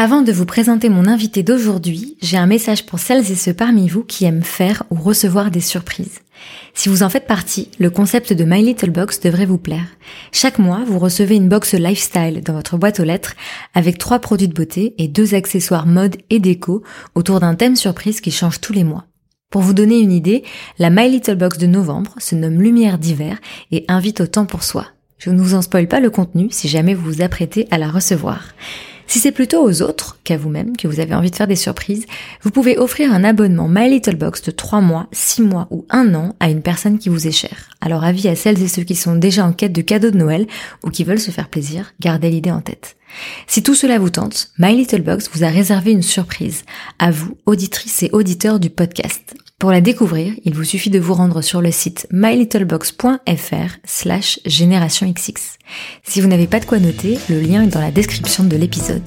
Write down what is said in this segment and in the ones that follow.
Avant de vous présenter mon invité d'aujourd'hui, j'ai un message pour celles et ceux parmi vous qui aiment faire ou recevoir des surprises. Si vous en faites partie, le concept de My Little Box devrait vous plaire. Chaque mois, vous recevez une box lifestyle dans votre boîte aux lettres avec trois produits de beauté et deux accessoires mode et déco autour d'un thème surprise qui change tous les mois. Pour vous donner une idée, la My Little Box de novembre se nomme Lumière d'hiver et invite au temps pour soi. Je ne vous en spoil pas le contenu si jamais vous vous apprêtez à la recevoir. Si c'est plutôt aux autres qu'à vous-même que vous avez envie de faire des surprises, vous pouvez offrir un abonnement My Little Box de 3 mois, 6 mois ou 1 an à une personne qui vous est chère. Alors avis à celles et ceux qui sont déjà en quête de cadeaux de Noël ou qui veulent se faire plaisir, gardez l'idée en tête. Si tout cela vous tente, My Little Box vous a réservé une surprise à vous, auditrices et auditeurs du podcast. Pour la découvrir, il vous suffit de vous rendre sur le site mylittlebox.fr slash. Si vous n'avez pas de quoi noter, le lien est dans la description de l'épisode.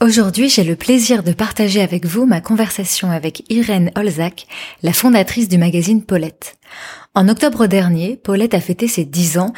Aujourd'hui, j'ai le plaisir de partager avec vous ma conversation avec Irène Olzac, la fondatrice du magazine Paulette. En octobre dernier, Paulette a fêté ses 10 ans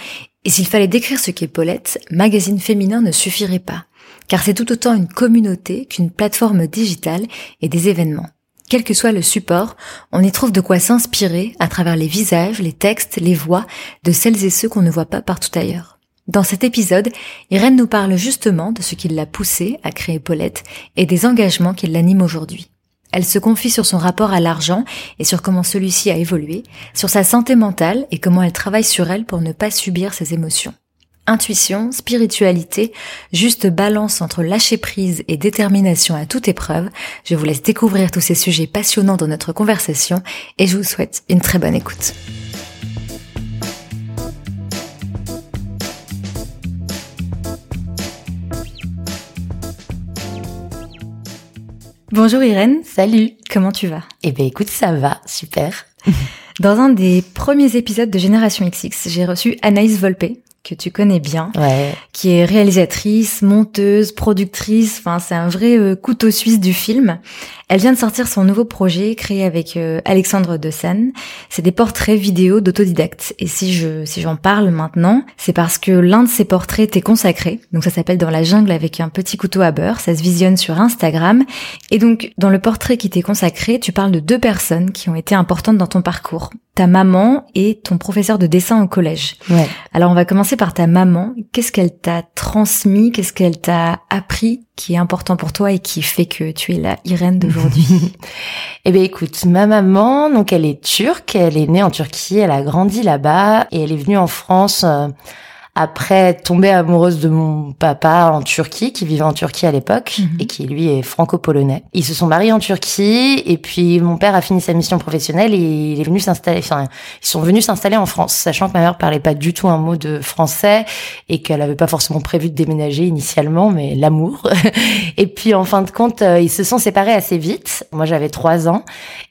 et s'il fallait décrire ce qu'est Paulette, magazine féminin ne suffirait pas, car c'est tout autant une communauté qu'une plateforme digitale et des événements. Quel que soit le support, on y trouve de quoi s'inspirer à travers les visages, les textes, les voix de celles et ceux qu'on ne voit pas partout ailleurs. Dans cet épisode, Irène nous parle justement de ce qui l'a poussée à créer Paulette et des engagements qui l'animent aujourd'hui. Elle se confie sur son rapport à l'argent et sur comment celui-ci a évolué, sur sa santé mentale et comment elle travaille sur elle pour ne pas subir ses émotions. Intuition, spiritualité, juste balance entre lâcher prise et détermination à toute épreuve, je vous laisse découvrir tous ces sujets passionnants dans notre conversation et je vous souhaite une très bonne écoute. Bonjour Irène. Salut. Comment tu vas? Eh ben écoute, ça va, super. Dans un des premiers épisodes de Génération XX, j'ai reçu Anaïs Volpe, que tu connais bien, Ouais. qui est réalisatrice, monteuse, productrice, enfin c'est un vrai euh, couteau suisse du film. Elle vient de sortir son nouveau projet créé avec euh, Alexandre de San. C'est des portraits vidéo d'autodidactes. Et si je si j'en parle maintenant, c'est parce que l'un de ces portraits t'est consacré. Donc ça s'appelle Dans la jungle avec un petit couteau à beurre. Ça se visionne sur Instagram. Et donc dans le portrait qui t'est consacré, tu parles de deux personnes qui ont été importantes dans ton parcours. Ta maman et ton professeur de dessin au collège. Ouais. Alors on va commencer par ta maman. Qu'est-ce qu'elle t'a transmis? Qu'est-ce qu'elle t'a appris qui est important pour toi et qui fait que tu es la Irène d'aujourd'hui? Eh ben écoute, ma maman, donc elle est turque, elle est née en Turquie, elle a grandi là-bas et elle est venue en France euh, après tomber amoureuse de mon papa en Turquie, qui vivait en Turquie à l'époque Mhm. et qui lui est franco-polonais. Ils se sont mariés en Turquie et puis mon père a fini sa mission professionnelle et il est venu s'installer. Enfin, ils sont venus s'installer en France, sachant que ma mère parlait pas du tout un mot de français et qu'elle avait pas forcément prévu de déménager initialement, mais l'amour. et puis en fin de compte, euh, ils se sont séparés assez vite. Moi, j'avais trois ans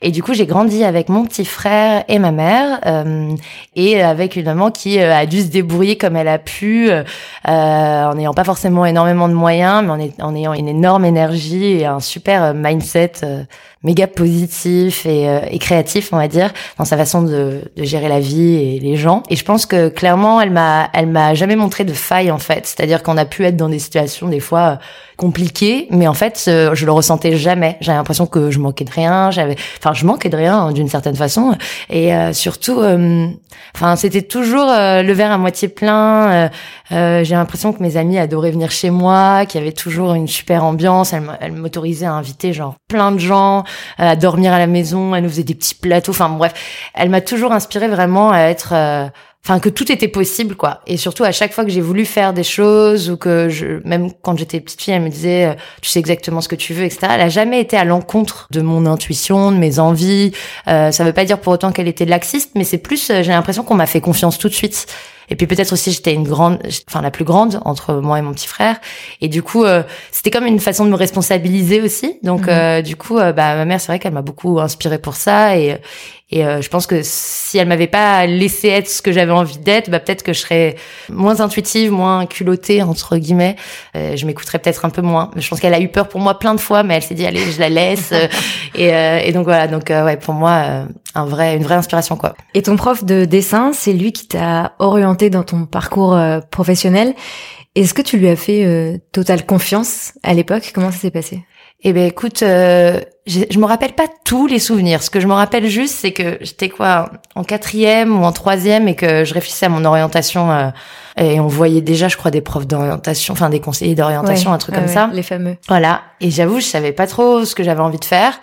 et du coup, j'ai grandi avec mon petit frère et ma mère euh, et avec une maman qui euh, a dû se débrouiller comme elle a pu, euh, en n'ayant pas forcément énormément de moyens, mais en, ayant une énorme énergie et un super euh, mindset euh, méga positif et, euh, et créatif, on va dire, dans sa façon de, de gérer la vie et les gens. Et je pense que clairement, elle m'a, elle m'a jamais montré de faille en fait. C'est-à-dire qu'on a pu être dans des situations des fois euh, compliquées, mais en fait, euh, je le ressentais jamais. J'avais l'impression que je manquais de rien. J'avais, enfin, je manquais de rien hein, d'une certaine façon. Et euh, surtout, enfin, c'était toujours le verre à moitié plein. j'ai l'impression que mes amis adoraient venir chez moi, qu'il y avait toujours une super ambiance. Elle, m'a- elle m'autorisait à inviter genre plein de gens, à dormir à la maison. Elle nous faisait des petits plateaux. Enfin bref, elle m'a toujours inspirée vraiment à être, euh, enfin que tout était possible quoi et surtout à chaque fois que j'ai voulu faire des choses ou que je même quand j'étais petite fille elle me disait euh, tu sais exactement ce que tu veux etc elle a jamais été à l'encontre de mon intuition de mes envies euh, ça veut pas dire pour autant qu'elle était laxiste mais c'est plus euh, j'ai l'impression qu'on m'a fait confiance tout de suite et puis peut-être aussi j'étais une grande, enfin la plus grande entre moi et mon petit frère. Et du coup, euh, c'était comme une façon de me responsabiliser aussi. Donc mhm. euh, du coup, euh, bah ma mère, c'est vrai qu'elle m'a beaucoup inspirée pour ça. Et et je pense que si elle m'avait pas laissé être ce que j'avais envie d'être, bah peut-être que je serais moins intuitive, moins culottée entre guillemets. je m'écouterais peut-être un peu moins. Je pense qu'elle a eu peur pour moi plein de fois, mais elle s'est dit allez, je la laisse. et, et donc voilà. Donc ouais, pour moi, un vrai, une vraie inspiration quoi. Et ton prof de dessin, c'est lui qui t'a orienté dans ton parcours euh, professionnel. Est-ce que tu lui as fait euh, totale confiance à l'époque? Comment ça s'est passé? Eh ben écoute, euh, je, je me rappelle pas tous les souvenirs. Ce que je me rappelle juste, c'est que j'étais quoi en quatrième ou en troisième et que je réfléchissais à mon orientation et on voyait déjà, je crois, des profs d'orientation, enfin des conseillers d'orientation, un truc comme ça. Les fameux. Voilà. Et j'avoue, je savais pas trop ce que j'avais envie de faire.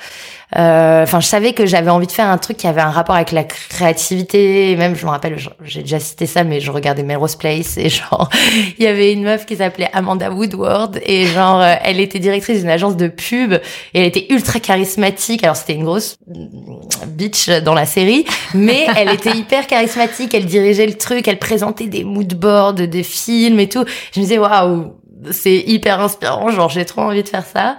Euh, enfin, je savais que j'avais envie de faire un truc qui avait un rapport avec la créativité. même, je me rappelle, j'ai déjà cité ça, mais je regardais Melrose Place et genre, il y avait une meuf qui s'appelait Amanda Woodward et genre, euh, elle était directrice d'une agence de pub et elle était ultra charismatique. Alors, c'était une grosse bitch dans la série, mais elle était hyper charismatique. Elle dirigeait le truc, elle présentait des moodboards, des films et tout. Je me disais, waouh, c'est hyper inspirant, genre j'ai trop envie de faire ça.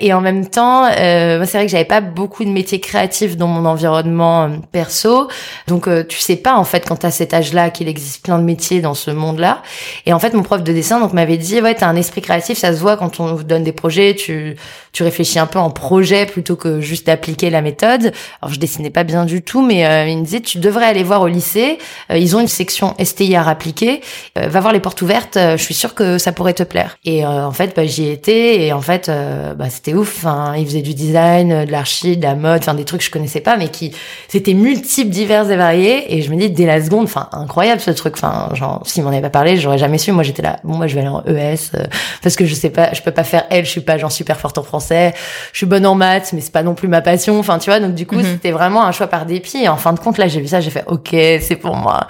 Et en même temps, euh, c'est vrai que j'avais pas beaucoup de métiers créatifs dans mon environnement euh, perso, donc euh, tu sais pas en fait quand t'as cet âge-là qu'il existe plein de métiers dans ce monde-là. Et en fait, mon prof de dessin donc m'avait dit ouais t'as un esprit créatif, ça se voit quand on vous donne des projets, tu tu réfléchis un peu en projet plutôt que juste d'appliquer la méthode. Alors je dessinais pas bien du tout, mais euh, il me disait tu devrais aller voir au lycée, ils ont une section STIR appliquée, va voir les portes ouvertes, je suis sûre que ça pourrait te plaire. Et euh, en fait, bah, j'y étais et en fait, euh, bah, c'était ouf. Enfin, ils faisaient du design, de l'archi, de la mode, enfin des trucs que je connaissais pas, mais qui c'était multiples, divers et variés. Et je me dis dès la seconde, enfin incroyable ce truc. Enfin, genre s'il m'en avait pas parlé, j'aurais jamais su. Moi, j'étais là. Bon, moi, je vais aller en ES euh, parce que je sais pas, je peux pas faire L. Je suis pas genre super forte en français. Je suis bonne en maths, mais c'est pas non plus ma passion. Enfin, tu vois. Donc du coup, mhm. c'était vraiment un choix par dépit. Et en fin de compte, là, j'ai vu ça, j'ai fait OK, c'est pour moi.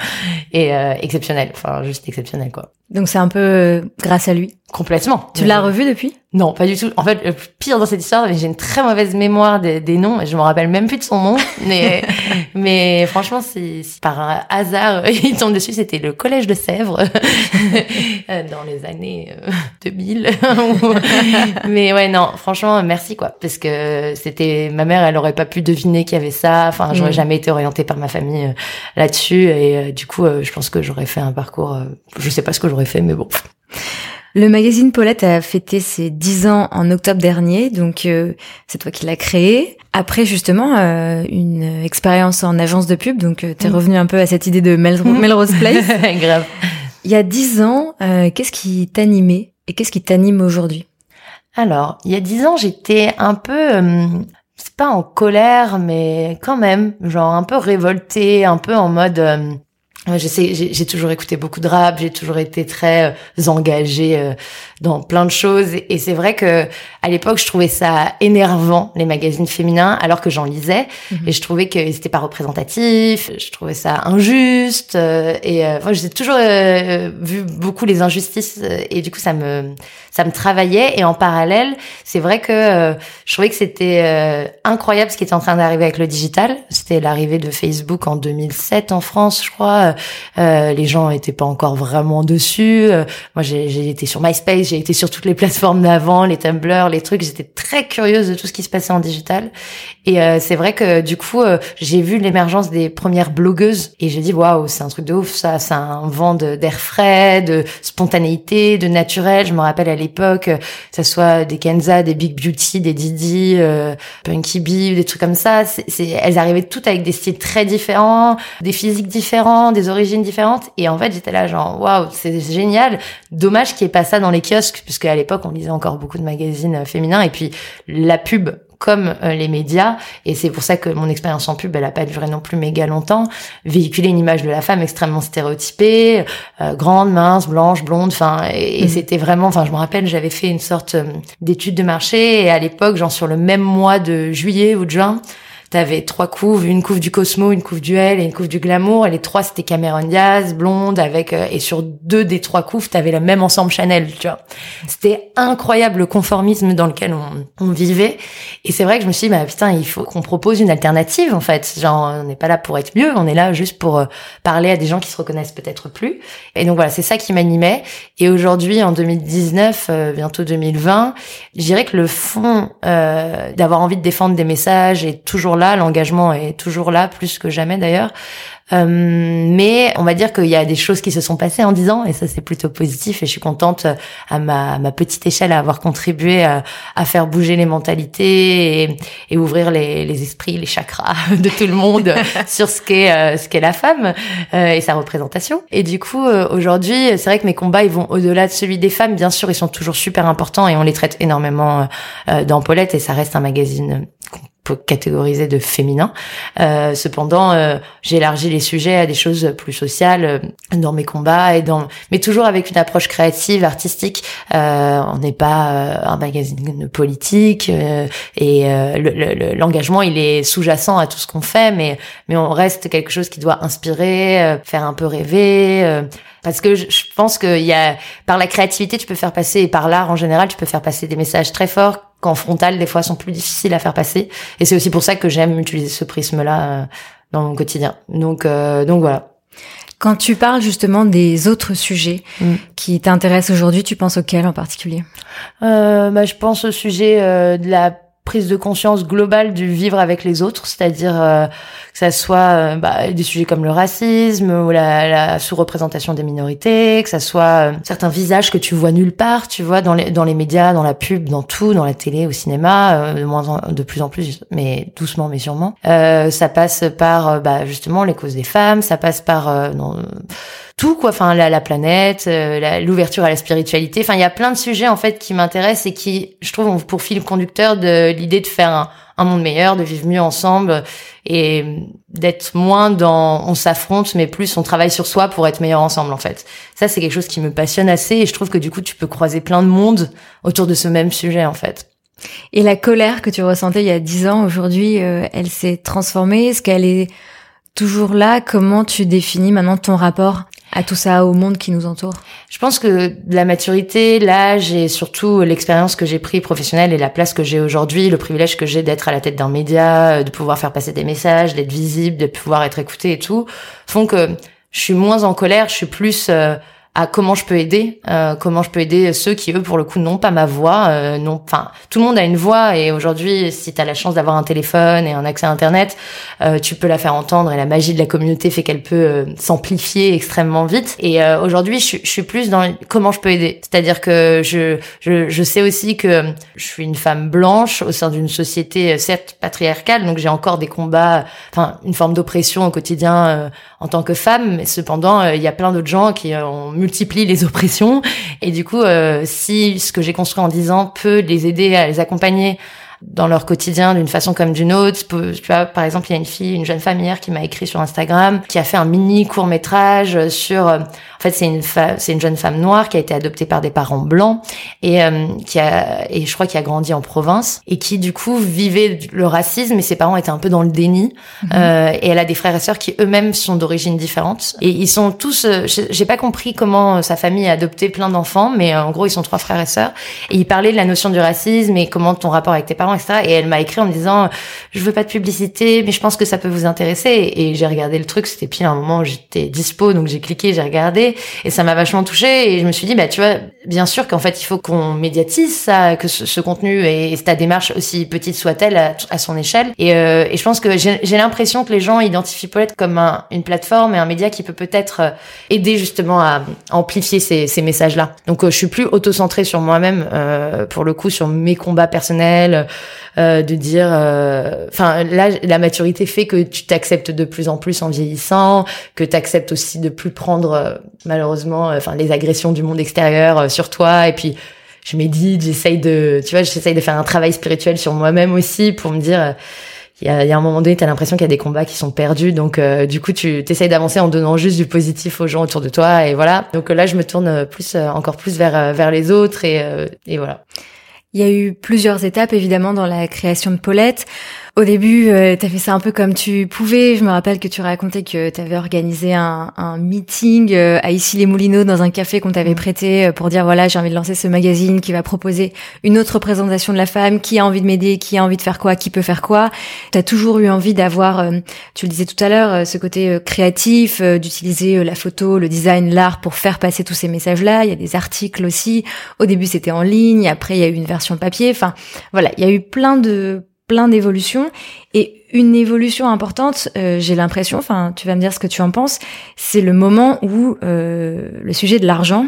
Et exceptionnel. Enfin, juste exceptionnel quoi. Donc c'est un peu grâce à lui. Complètement. Tu l'as revu depuis? Non, pas du tout. En fait, le pire dans cette histoire, j'ai une très mauvaise mémoire des, des noms et je me rappelle même plus de son nom. Mais, mais franchement, c'est par un hasard, il tombe dessus. C'était le collège de Sèvres dans les années 2000. Euh, mais ouais, non, franchement, merci quoi, parce que c'était ma mère, elle aurait pas pu deviner qu'il y avait ça. Enfin, j'aurais mm. jamais été orientée par ma famille euh, là-dessus et euh, du coup, je pense que j'aurais fait un parcours. je sais pas ce que j'aurais fait, mais bon. Le magazine Paulette a fêté ses 10 ans en octobre dernier, donc euh, c'est toi qui l'as créé. Après justement euh, une expérience en agence de pub, donc euh, t'es mm. revenu un peu à cette idée de Melrose Place. Grave. Il y a 10 ans, qu'est-ce qui t'animait et qu'est-ce qui t'anime aujourd'hui? Alors, il y a 10 ans, j'étais un peu c'est pas en colère, mais quand même, genre un peu révoltée, un peu en mode je sais, j'ai toujours écouté beaucoup de rap, j'ai toujours été très euh, engagée euh, dans plein de choses, et, c'est vrai que à l'époque, je trouvais ça énervant les magazines féminins, alors que j'en lisais, mhm. et je trouvais qu'ils n'étaient pas représentatifs, je trouvais ça injuste, euh, et moi, j'ai toujours vu beaucoup les injustices, et du coup, ça me ça me travaillait, et en parallèle, c'est vrai que je trouvais que c'était incroyable ce qui était en train d'arriver avec le digital. C'était l'arrivée de Facebook en 2007 en France, je crois euh, les gens étaient pas encore vraiment dessus. Euh, moi, j'ai été sur MySpace, j'ai été sur toutes les plateformes d'avant, les Tumblr, les trucs. J'étais très curieuse de tout ce qui se passait en digital. Et euh, c'est vrai que du coup, j'ai vu l'émergence des premières blogueuses et j'ai dit waouh, c'est un truc de ouf. Ça, c'est un vent d'air frais, de spontanéité, de naturel. Je me rappelle à l'époque, que ça soit des Kenza, des Big Beauty, des Didi, Punky Bee, des trucs comme ça. Elles arrivaient toutes avec des styles très différents, des physiques différents, des origines différentes. Et en fait, j'étais là genre, waouh, c'est génial. Dommage qu'il n'y ait pas ça dans les kiosques, puisque à l'époque, on lisait encore beaucoup de magazines euh, féminins. Et puis, la pub, comme euh, les médias, et c'est pour ça que mon expérience en pub, elle a pas duré non plus méga longtemps, véhiculer une image de la femme extrêmement stéréotypée, euh, grande, mince, blanche, blonde, enfin, et, mmh. c'était vraiment, enfin, je me rappelle, j'avais fait une sorte d'étude de marché, et à l'époque, genre sur le même mois de juillet ou de juin, t'avais trois couves, une couve du Cosmo, une couve du L et une couve du Glamour. Et les trois, c'était Cameron Diaz, blonde, avec euh, et sur deux des trois couves, t'avais le même ensemble Chanel, tu vois. C'était incroyable le conformisme dans lequel on, on vivait. Et c'est vrai que je me suis dit, bah putain, il faut qu'on propose une alternative en fait. Genre, on n'est pas là pour être mieux, on est là juste pour euh, parler à des gens qui se reconnaissent peut-être plus. Et donc voilà, c'est ça qui m'animait. Et aujourd'hui, en 2019, euh, bientôt 2020, je dirais que le fond euh, d'avoir envie de défendre des messages est toujours là, l'engagement est toujours là, plus que jamais d'ailleurs. Euh, mais on va dire qu'il y a des choses qui se sont passées en 10 ans et ça c'est plutôt positif et je suis contente euh, à ma, ma petite échelle à avoir contribué à, à faire bouger les mentalités et, et ouvrir les, les, esprits, les chakras de tout le monde sur ce qu'est euh, ce qu'est la femme euh, et sa représentation. Et du coup aujourd'hui c'est vrai que mes combats ils vont au-delà de celui des femmes. Bien sûr ils sont toujours super importants et on les traite énormément dans Paulette et ça reste un magazine catégoriser de féminin. Euh, cependant, euh, j'élargis les sujets à des choses plus sociales euh, dans mes combats et dans, mais toujours avec une approche créative, artistique. Euh, on n'est pas euh, un magazine politique et l'engagement il est sous-jacent à tout ce qu'on fait, mais mais on reste quelque chose qui doit inspirer, faire un peu rêver. parce que je, pense qu'il y a par la créativité tu peux faire passer et par l'art en général tu peux faire passer des messages très forts qu'en frontal, des fois, sont plus difficiles à faire passer. Et c'est aussi pour ça que j'aime utiliser ce prisme-là euh, dans mon quotidien. Donc, euh, donc voilà. Quand tu parles justement des autres sujets mm. qui t'intéressent aujourd'hui, tu penses auxquels en particulier? Euh, bah, Je pense au sujet euh, de la prise de conscience globale du vivre avec les autres, c'est-à-dire euh, que ça soit euh, bah, des sujets comme le racisme ou la, la sous-représentation des minorités, que ça soit euh, certains visages que tu vois nulle part, tu vois dans les dans les médias, dans la pub, dans tout, dans la télé, au cinéma, de moins en, de plus en plus, mais doucement mais sûrement. ça passe par bah, justement les causes des femmes, ça passe par tout quoi. Enfin la, la planète euh, l'ouverture à la spiritualité. Enfin il y a plein de sujets en fait qui m'intéressent et qui je trouve ont pour fil conducteur de l'idée de faire un, un, monde meilleur de vivre mieux ensemble et d'être moins dans on s'affronte mais plus on travaille sur soi pour être meilleur ensemble en fait. Ça c'est quelque chose qui me passionne assez et je trouve que du coup tu peux croiser plein de monde autour de ce même sujet en fait. Et la colère que tu ressentais il y a dix ans aujourd'hui euh, elle s'est transformée? Est-ce qu'elle est toujours là? Comment tu définis maintenant ton rapport? À tout ça, au monde qui nous entoure. Je pense que la maturité, l'âge et surtout l'expérience que j'ai pris professionnelle et la place que j'ai aujourd'hui, le privilège que j'ai d'être à la tête d'un média, de pouvoir faire passer des messages, d'être visible, de pouvoir être écouté et tout, font que je suis moins en colère, je suis plus euh, à comment je peux aider, euh, comment je peux aider ceux qui eux pour le coup n'ont pas ma voix, euh, non, enfin tout le monde a une voix et aujourd'hui si tu as la chance d'avoir un téléphone et un accès à internet, euh, tu peux la faire entendre et la magie de la communauté fait qu'elle peut euh, s'amplifier extrêmement vite. Et euh, aujourd'hui je, je, suis plus dans comment je peux aider, c'est-à-dire que je, je je sais aussi que je suis une femme blanche au sein d'une société certes patriarcale, donc j'ai encore des combats, enfin une forme d'oppression au quotidien en tant que femme, mais cependant il y a plein d'autres gens qui ont multiplie les oppressions. Et du coup, euh, si ce que j'ai construit en 10 ans peut les aider à les accompagner dans leur quotidien d'une façon comme d'une autre. Tu vois, par exemple, il y a une fille, une jeune femme hier qui m'a écrit sur Instagram, qui a fait un mini court métrage sur euh, en fait, c'est une c'est une jeune femme noire qui a été adoptée par des parents blancs et euh, qui a et je crois qui a grandi en province et qui du coup vivait le racisme et ses parents étaient un peu dans le déni. Mhm. Euh, et elle a des frères et sœurs qui eux-mêmes sont d'origine différente et ils sont tous. Euh, j'ai pas compris comment sa famille a adopté plein d'enfants, mais en gros ils sont trois frères et sœurs et ils parlaient de la notion du racisme et comment ton rapport avec tes parents, etc. Et elle m'a écrit en me disant je veux pas de publicité, mais je pense que ça peut vous intéresser. Et j'ai regardé le truc, c'était pile un moment où j'étais dispo, donc j'ai cliqué, j'ai regardé et ça m'a vachement touchée et je me suis dit bah tu vois bien sûr qu'en fait il faut qu'on médiatise ça que ce, contenu et, ta démarche aussi petite soit-elle à, son échelle et, euh, et je pense que j'ai l'impression que les gens identifient Paulette comme un, une plateforme et un média qui peut peut-être euh, aider justement à, amplifier ces, ces messages là donc euh, je suis plus auto-centrée sur moi-même pour le coup sur mes combats personnels de dire enfin là la maturité fait que tu t'acceptes de plus en plus en vieillissant que tu acceptes aussi de plus prendre malheureusement, euh, enfin les agressions du monde extérieur euh, sur toi. Et puis je médite, j'essaye de, tu vois, j'essaye de faire un travail spirituel sur moi-même aussi pour me dire. Euh, il y a, y a, un moment donné, tu as l'impression qu'il y a des combats qui sont perdus. Donc, du coup, tu t'essayes d'avancer en donnant juste du positif aux gens autour de toi. Et voilà. Donc là, je me tourne plus, encore plus vers, vers les autres. Et, et voilà. Il y a eu plusieurs étapes, évidemment, dans la création de Paulette. Au début, euh, tu as fait ça un peu comme tu pouvais. Je me rappelle que tu racontais que tu avais organisé un, un meeting euh, à Issy-les-Moulineaux dans un café qu'on t'avait mm. prêté euh, pour dire voilà, j'ai envie de lancer ce magazine qui va proposer une autre représentation de la femme, qui a envie de m'aider, qui a envie de faire quoi, qui peut faire quoi? Tu as toujours eu envie d'avoir, euh, tu le disais tout à l'heure, ce côté créatif, d'utiliser la photo, le design, l'art pour faire passer tous ces messages-là. Il y a des articles aussi. Au début, c'était en ligne, après il y a eu une version papier. Enfin, voilà, il y a eu plein de plein d'évolutions et une évolution importante, euh, j'ai l'impression, enfin tu vas me dire ce que tu en penses, c'est le moment où euh, le sujet de l'argent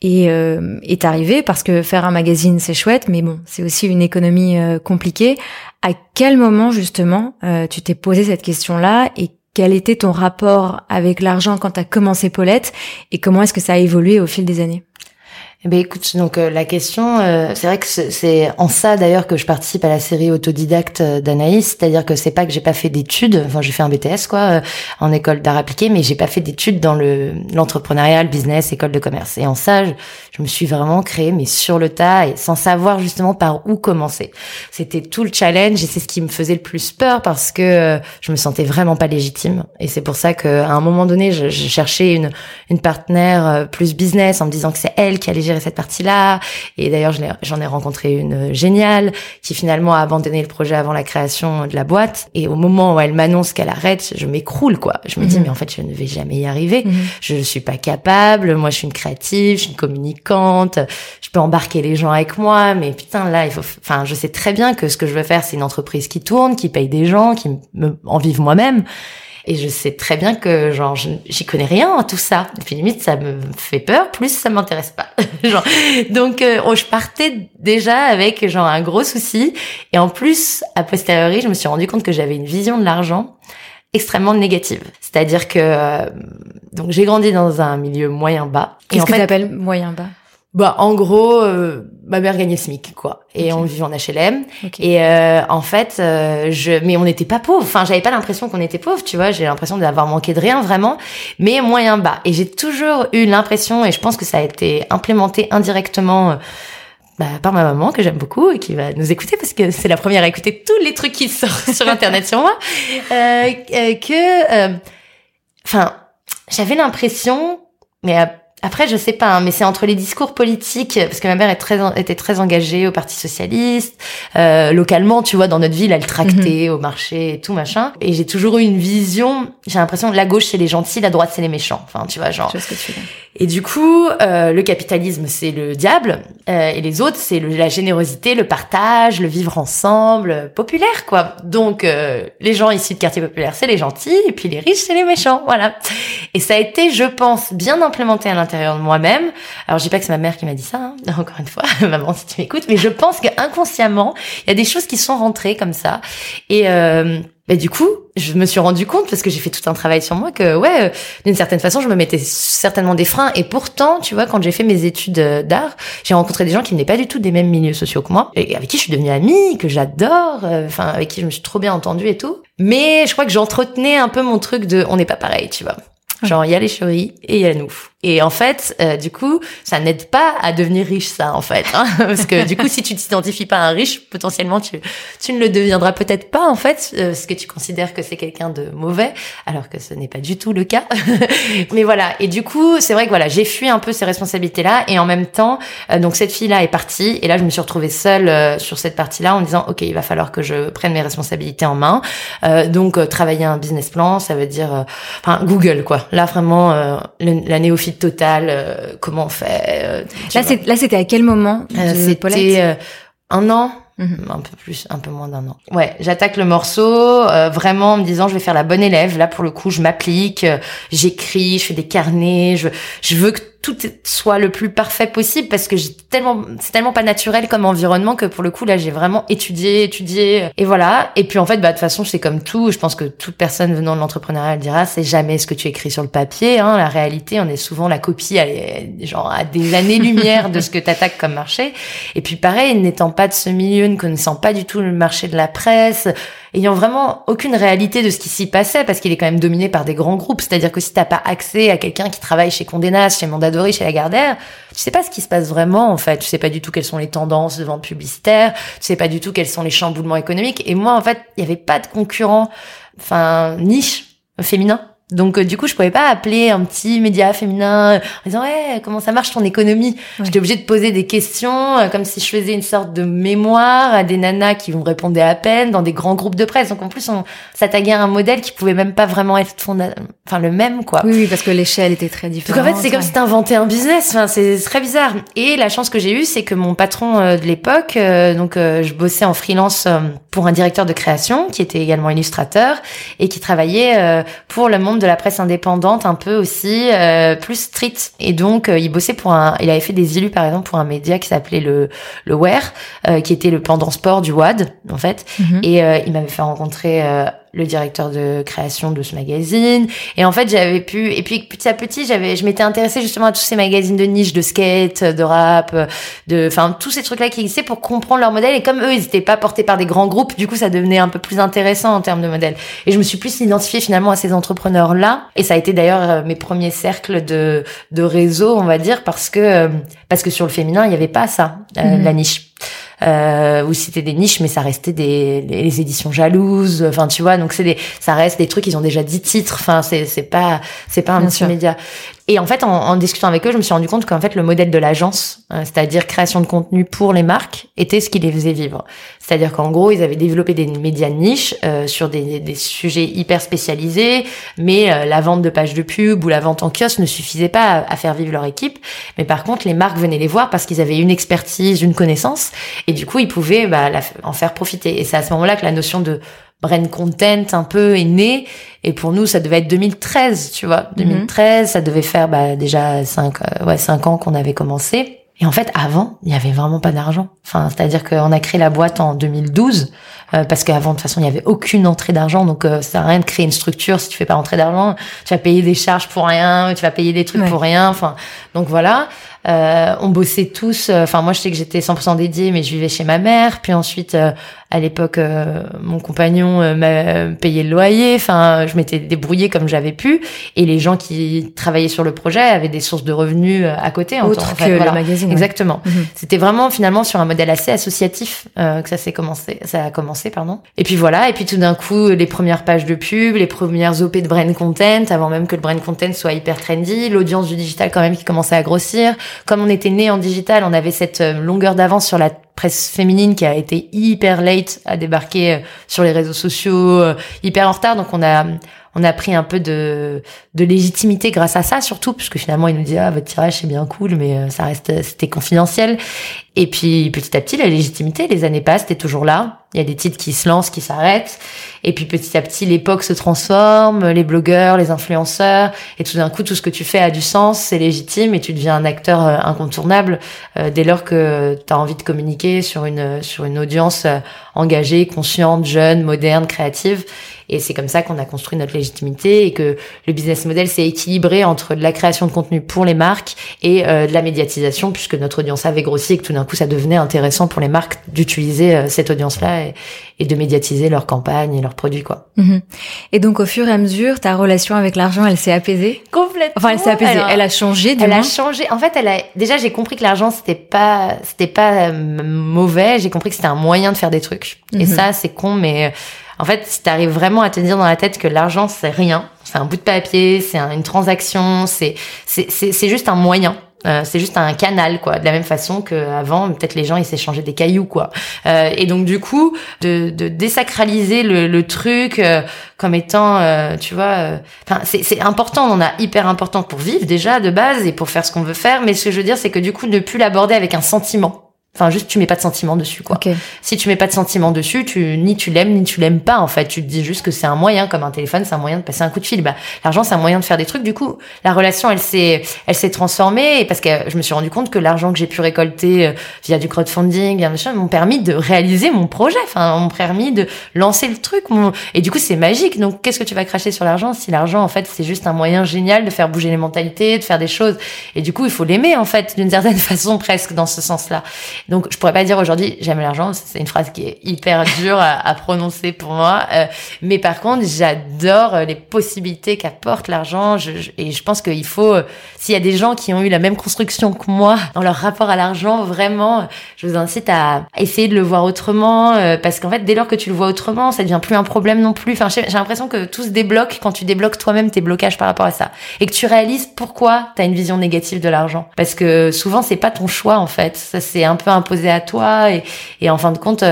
est, euh, est arrivé parce que faire un magazine c'est chouette, mais bon c'est aussi une économie compliquée. À quel moment justement tu t'es posé cette question-là et quel était ton rapport avec l'argent quand tu as commencé Paulette et comment est-ce que ça a évolué au fil des années? Eh ben écoute, donc euh, la question, euh, c'est vrai que c'est en ça d'ailleurs que je participe à la série autodidacte euh, d'Anaïs, c'est-à-dire que c'est pas que j'ai pas fait d'études, enfin j'ai fait un BTS quoi, en école d'art appliqué, mais j'ai pas fait d'études dans le l'entrepreneuriat, le business, école de commerce. Et en ça, je, je, me suis vraiment créée, mais sur le tas et sans savoir justement par où commencer. C'était tout le challenge et c'est ce qui me faisait le plus peur parce que je me sentais vraiment pas légitime. Et c'est pour ça qu'à un moment donné, je, je cherchais une une partenaire plus business en me disant que c'est elle qui allait cette partie-là. Et d'ailleurs, j'en ai, rencontré une géniale qui finalement a abandonné le projet avant la création de la boîte. Et au moment où elle m'annonce qu'elle arrête, je m'écroule, quoi. Je me dis, mhm. mais en fait, je ne vais jamais y arriver. Mhm. Je ne suis pas capable. Moi, je suis une créative, je suis une communicante. Je peux embarquer les gens avec moi. Mais putain, là, il faut, enfin, je sais très bien que ce que je veux faire, c'est une entreprise qui tourne, qui paye des gens, qui me, en vive moi-même. Et je sais très bien que genre j'y connais rien à tout ça. Et puis limite ça me fait peur, plus ça m'intéresse pas. genre donc euh, oh, je partais déjà avec genre un gros souci et en plus a posteriori, je me suis rendu compte que j'avais une vision de l'argent extrêmement négative. C'est-à-dire que euh, donc j'ai grandi dans un milieu moyen bas. Qu'est-ce que tu appelles moyen bas? Bah en gros, euh, ma mère gagnait SMIC quoi, et on vivait en HLM. Et euh, en fait, euh, je, mais on n'était pas pauvres. Enfin, j'avais pas l'impression qu'on était pauvres, tu vois. J'ai l'impression d'avoir manqué de rien vraiment, mais moyen bas. Et j'ai toujours eu l'impression, et je pense que ça a été implémenté indirectement. Bah, par ma maman que j'aime beaucoup et qui va nous écouter parce que c'est la première à écouter tous les trucs qui sortent sur internet sur moi que enfin j'avais l'impression mais après, je sais pas, hein, mais c'est entre les discours politiques, parce que ma mère est très, était très engagée au Parti socialiste, euh, localement, tu vois, dans notre ville, elle tractait mhm. au marché et tout machin. Et j'ai toujours eu une vision. J'ai l'impression que la gauche c'est les gentils, la droite c'est les méchants. Enfin, tu vois, genre. Je ce que tu et du coup, euh, le capitalisme c'est le diable, euh, et les autres c'est la générosité, le partage, le vivre ensemble, populaire quoi. Donc euh, les gens ici de quartier populaire c'est les gentils, et puis les riches c'est les méchants, voilà. Et ça a été, je pense, bien implémenté à l'intérieur de moi-même. Alors je dis pas que c'est ma mère qui m'a dit ça, hein. encore une fois, maman si tu m'écoutes, mais je pense qu'inconsciemment, il y a des choses qui sont rentrées comme ça. Et euh, bah, du coup, je me suis rendu compte parce que j'ai fait tout un travail sur moi que ouais, euh, d'une certaine façon, je me mettais certainement des freins. Et pourtant, tu vois, quand j'ai fait mes études euh, d'art, j'ai rencontré des gens qui venaient pas du tout des mêmes milieux sociaux que moi et avec qui je suis devenue amie, que j'adore, euh, enfin avec qui je me suis trop bien entendue et tout. Mais je crois que j'entretenais un peu mon truc de on n'est pas pareil, tu vois. Genre, il y a les chéris et il y a nous. Et en fait, euh, du coup, ça n'aide pas à devenir riche, ça, en fait. Hein parce que du coup, si tu t'identifies pas à un riche, potentiellement, tu, tu ne le deviendras peut-être pas, en fait, euh, parce que tu considères que c'est quelqu'un de mauvais, alors que ce n'est pas du tout le cas. Mais voilà. Et du coup, c'est vrai que voilà, j'ai fui un peu ces responsabilités-là. Et en même temps, euh, donc cette fille-là est partie. Et là, je me suis retrouvée seule sur cette partie-là en disant, OK, il va falloir que je prenne mes responsabilités en main. donc, travailler un business plan, ça veut dire, enfin, Google, quoi. Là, vraiment, la néophyte total euh, comment on fait. Euh, là, c'est, là, c'était à quel moment euh, C'était un an. Mhm. Un peu plus, un peu moins d'un an. Ouais, j'attaque le morceau vraiment en me disant je vais faire la bonne élève. Là pour le coup, je m'applique, j'écris, je fais des carnets, je je veux que tout soit le plus parfait possible parce que j'ai tellement c'est tellement pas naturel comme environnement que pour le coup là j'ai vraiment étudié étudié et voilà et puis en fait bah de toute façon c'est comme tout je pense que toute personne venant de l'entrepreneuriat dira c'est jamais ce que tu écris sur le papier hein la réalité on est souvent la copie à, genre à des années lumière de ce que t'attaques comme marché et puis pareil n'étant pas de ce milieu ne connaissant pas du tout le marché de la presse, ayant vraiment aucune réalité de ce qui s'y passait parce qu'il est quand même dominé par des grands groupes. C'est-à-dire que si t'as pas accès à quelqu'un qui travaille chez Condé Nast, chez Mondadori, chez Lagardère, tu sais pas ce qui se passe vraiment en fait. Tu sais pas du tout quelles sont les tendances de vente publicitaire. Tu sais pas du tout quels sont les chamboulements économiques. Et moi en fait, il y avait pas de concurrent, enfin niche féminin donc euh, du coup, je pouvais pas appeler un petit média féminin en disant ouais comment ça marche ton économie? J'étais obligée de poser des questions euh, comme si je faisais une sorte de mémoire à des nanas qui vont répondre à peine dans des grands groupes de presse. Donc en plus, on s'attaquait à un modèle qui pouvait même pas vraiment être enfin le même quoi. Oui, oui parce que l'échelle était très différente. Donc en fait, c'est comme si t'inventais un business. Enfin, c'est très bizarre. Et la chance que j'ai eue, c'est que mon patron euh, de l'époque, donc je bossais en freelance pour un directeur de création qui était également illustrateur et qui travaillait pour le monde de la presse indépendante un peu aussi euh, plus street et donc euh, il bossait pour un il avait fait des élus par exemple pour un média qui s'appelait le le Wear euh, qui était le pendant sport du WAD en fait mhm. et il m'avait fait rencontrer le directeur de création de ce magazine. Et en fait, j'avais pu, et puis petit à petit, j'avais, je m'étais intéressée justement à tous ces magazines de niche, de skate, de rap, de, enfin, tous ces trucs-là qui existaient pour comprendre leur modèle. Et comme eux, ils n'étaient pas portés par des grands groupes, du coup, ça devenait un peu plus intéressant en termes de modèle. Et je me suis plus identifiée finalement à ces entrepreneurs-là. Et ça a été d'ailleurs euh, mes premiers cercles de, de réseau, on va dire, parce que, euh, parce que sur le féminin, il n'y avait pas ça, euh, mhm. la niche euh, où c'était des niches, mais ça restait des les éditions jalouses. Enfin, tu vois, donc c'est des, ça reste des trucs. Ils ont déjà 10 titres. Enfin, c'est c'est pas c'est pas un petit média. Et en fait, en, en, discutant avec eux, je me suis rendu compte qu'en fait, le modèle de l'agence, euh, c'est-à-dire création de contenu pour les marques, était ce qui les faisait vivre. C'est-à-dire qu'en gros, ils avaient développé des médias de niche euh, sur des, des, sujets hyper spécialisés, mais euh, la vente de pages de pub ou la vente en kiosque ne suffisait pas à, faire vivre leur équipe. Mais par contre, les marques venaient les voir parce qu'ils avaient une expertise, une connaissance, et du coup, ils pouvaient bah, en faire profiter. Et c'est à ce moment-là que la notion de brand content un peu est né. Et pour nous ça devait être 2013 tu vois. 2013 mhm. ça devait faire bah, déjà cinq euh, ouais cinq ans qu'on avait commencé. Et en fait avant il y avait vraiment pas d'argent. Enfin c'est à dire qu'on a créé la boîte en 2012 euh, parce qu'avant de toute façon il y avait aucune entrée d'argent donc euh, ça sert à rien de créer une structure si tu fais pas entrer d'argent tu vas payer des charges pour rien tu vas payer des trucs pour rien enfin donc voilà euh, on bossait tous. Euh, enfin, moi, je sais que j'étais 100% dédiée, mais je vivais chez ma mère. Puis ensuite, euh, à l'époque, mon compagnon m'a payé le loyer. Enfin, je m'étais débrouillée comme j'avais pu. Et les gens qui travaillaient sur le projet avaient des sources de revenus à côté. Autre que le magazine. Exactement. Mhm. C'était vraiment finalement sur un modèle assez associatif que ça s'est commencé. Ça a commencé, Et puis voilà. Et puis tout d'un coup, les premières pages de pub, les premières OP de brand content, avant même que le brand content soit hyper trendy, l'audience du digital quand même qui commençait à grossir comme on était né en digital, on avait cette euh, longueur d'avance sur la presse féminine qui a été hyper late à débarquer euh, sur les réseaux sociaux, euh, hyper en retard. Donc on a on a pris un peu de, de légitimité grâce à ça, surtout, puisque finalement, il nous dit, ah, votre tirage, c'est bien cool, mais euh, ça reste, c'était confidentiel. Et puis, petit à petit, la légitimité, les années passent, t'es toujours là. Il y a des titres qui se lancent, qui s'arrêtent. Et puis, petit à petit, l'époque se transforme, les blogueurs, les influenceurs. Et tout d'un coup, tout ce que tu fais a du sens, c'est légitime et tu deviens un acteur incontournable dès lors que tu as envie de communiquer sur une, audience engagée, consciente, jeune, moderne, créative. Et c'est comme ça qu'on a construit notre légitimité et que le business model s'est équilibré entre de la création de contenu pour les marques et euh, de la médiatisation puisque notre audience avait grossi et que tout d'un coup ça devenait intéressant pour les marques d'utiliser euh, cette audience-là et, de médiatiser leurs campagnes et leurs produits quoi. Mhm. Et donc au fur et à mesure, ta relation avec l'argent, elle s'est apaisée? Complètement. Enfin, elle s'est apaisée. elle a changé. Du elle a changé. En fait, elle a déjà j'ai compris que l'argent c'était pas c'était pas euh, mauvais. J'ai compris que c'était un moyen de faire des trucs. Et mhm. ça c'est con, mais en fait, si t'arrives vraiment à te dire dans la tête que l'argent c'est rien, c'est un bout de papier, c'est une transaction, c'est juste un moyen. Euh, c'est juste un canal quoi de la même façon qu'avant peut-être les gens ils s'échangeaient des cailloux quoi euh, et donc du coup de, de désacraliser le, le truc euh, comme étant euh, tu vois enfin c'est important on a hyper important pour vivre déjà de base et pour faire ce qu'on veut faire mais ce que je veux dire c'est que du coup ne plus l'aborder avec un sentiment Enfin, juste tu mets pas de sentiment dessus, quoi. Si tu mets pas de sentiment dessus, tu ni tu l'aimes ni tu l'aimes pas. En fait, tu te dis juste que c'est un moyen, comme un téléphone, c'est un moyen de passer un coup de fil. Bah, l'argent, c'est un moyen de faire des trucs. Du coup, la relation, elle s'est, elle s'est transformée parce que je me suis rendu compte que l'argent que j'ai pu récolter euh, via du crowdfunding, via machin, m'ont permis de réaliser mon projet. Enfin, m'ont permis de lancer le truc. Et du coup, c'est magique. Donc, qu'est-ce que tu vas cracher sur l'argent si l'argent, en fait, c'est juste un moyen génial de faire bouger les mentalités, de faire des choses? Et du coup, il faut l'aimer, en fait, d'une certaine façon presque dans ce sens-là. Donc, je pourrais pas dire aujourd'hui j'aime l'argent. C'est une phrase qui est hyper dure à, prononcer pour moi. Euh, mais par contre, j'adore les possibilités qu'apporte l'argent. et je pense qu'il faut, s'il y a des gens qui ont eu la même construction que moi dans leur rapport à l'argent, vraiment, je vous incite à essayer de le voir autrement, euh, parce qu'en fait, dès lors que tu le vois autrement, ça devient plus un problème non plus. Enfin, j'ai l'impression que tout se débloque quand tu débloques toi-même tes blocages par rapport à ça, et que tu réalises pourquoi tu as une vision négative de l'argent, parce que souvent c'est pas ton choix en fait, ça c'est un peu imposé à toi, et, et en fin de compte.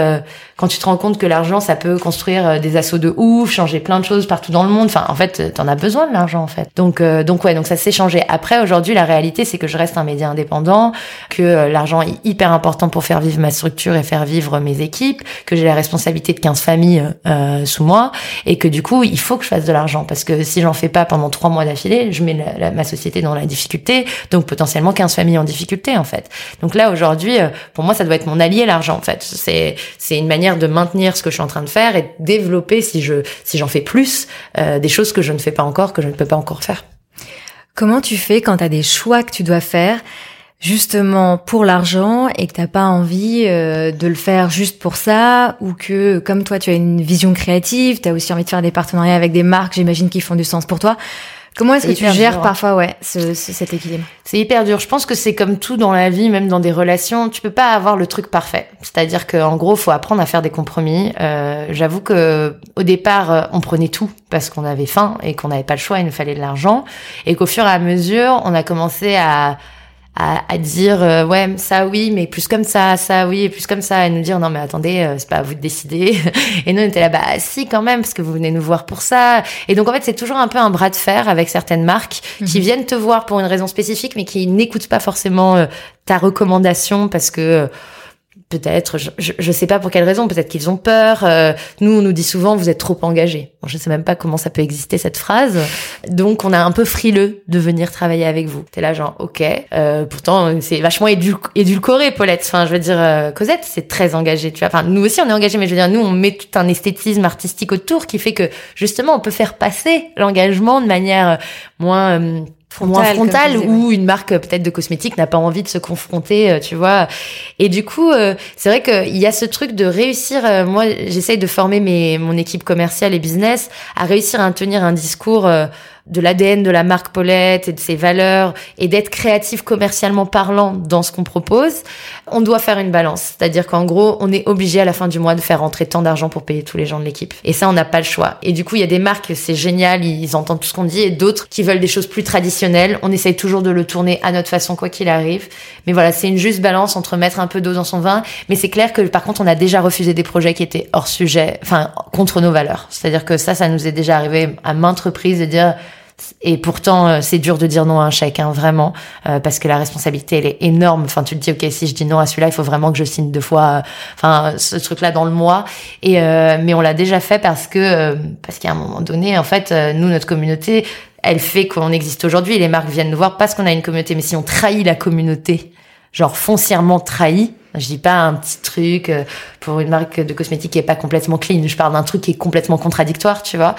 Euh, quand tu te rends compte que l'argent, ça peut construire euh, des assauts de ouf, changer plein de choses partout dans le monde. Enfin, en fait, t'en as besoin de l'argent, en fait. Donc, euh, donc ouais, donc ça s'est changé. Après, aujourd'hui, la réalité, c'est que je reste un média indépendant, que euh, l'argent est hyper important pour faire vivre ma structure et faire vivre mes équipes, que j'ai la responsabilité de 15 familles euh, sous moi, et que du coup, il faut que je fasse de l'argent parce que si j'en fais pas pendant trois mois d'affilée, je mets ma société dans la difficulté, donc potentiellement 15 familles en difficulté, en fait. Donc là, aujourd'hui, pour moi, ça doit être mon allié, l'argent, en fait. C'est c'est une manière de maintenir ce que je suis en train de faire et développer si je si j'en fais plus euh, des choses que je ne fais pas encore que je ne peux pas encore faire. Comment tu fais quand tu as des choix que tu dois faire justement pour l'argent et que t'as pas envie euh, de le faire juste pour ça ou que comme toi tu as une vision créative, tu as aussi envie de faire des partenariats avec des marques, j'imagine qui font du sens pour toi. Comment est-ce que tu gères hein. parfois ouais ce, cet équilibre C'est hyper dur. Je pense que c'est comme tout dans la vie, même dans des relations, tu peux pas avoir le truc parfait. C'est-à-dire qu'en gros, faut apprendre à faire des compromis. Euh, J'avoue que au départ, euh, on prenait tout parce qu'on avait faim et qu'on n'avait pas le choix, il nous fallait de l'argent, et qu'au fur et à mesure, on a commencé à à, à dire euh, ouais ça oui mais plus comme ça ça oui et plus comme ça et nous dire non mais attendez euh, c'est pas à vous de décider et nous on était là bah si quand même parce que vous venez nous voir pour ça et donc en fait c'est toujours un peu un bras de fer avec certaines marques qui mhm. viennent te voir pour une raison spécifique mais qui n'écoutent pas forcément euh, ta recommandation parce que Peut-être, je, je, sais pas pour quelle raison, peut-être qu'ils ont peur. Euh, nous, on nous dit souvent, vous êtes trop engagés. Bon, je sais même pas comment ça peut exister cette phrase. Donc, on a un peu frileux de venir travailler avec vous. T'es là, genre, ok. Euh, pourtant, c'est vachement édulcoré, Paulette. Enfin, je veux dire, euh, Cosette, c'est très engagé. Tu vois. Enfin, nous aussi, on est engagé, mais je veux dire, nous, on met tout un esthétisme artistique autour qui fait que justement, on peut faire passer l'engagement de manière moins frontale, frontale ou une marque peut-être de cosmétiques n'a pas envie de se confronter, euh, tu vois. Et du coup, euh, c'est vrai qu'il y a ce truc de réussir. Euh, moi, j'essaye de former mes, mon équipe commerciale et business à réussir à tenir un discours de l'ADN de la marque Paulette et de ses valeurs et d'être créatif commercialement parlant dans ce qu'on propose, on doit faire une balance. C'est-à-dire qu'en gros, on est obligé à la fin du mois de faire rentrer tant d'argent pour payer tous les gens de l'équipe. Et ça, on n'a pas le choix. Et du coup, il y a des marques, c'est génial, ils entendent tout ce qu'on dit et d'autres qui veulent des choses plus traditionnelles. On essaye toujours de le tourner à notre façon, quoi qu'il arrive. Mais voilà, c'est une juste balance entre mettre un peu d'eau dans son vin. Mais c'est clair que par contre, on a déjà refusé des projets qui étaient hors sujet, enfin, contre nos valeurs. C'est-à-dire que ça, ça nous est déjà arrivé à maintes reprises de dire, et pourtant, euh, c'est dur de dire non à un chèque, hein, vraiment, euh, parce que la responsabilité, elle est énorme. Enfin, tu te dis, ok, si je dis non à celui-là, il faut vraiment que je signe deux fois, euh, enfin, ce truc-là dans le mois. Et mais on l'a déjà fait parce que parce qu'à un moment donné, en fait, nous, notre communauté, elle fait qu'on existe aujourd'hui. Les marques viennent nous voir parce qu'on a une communauté. Mais si on trahit la communauté, genre foncièrement trahi, je dis pas un petit truc euh, pour une marque de cosmétiques qui est pas complètement clean. Je parle d'un truc qui est complètement contradictoire, tu vois.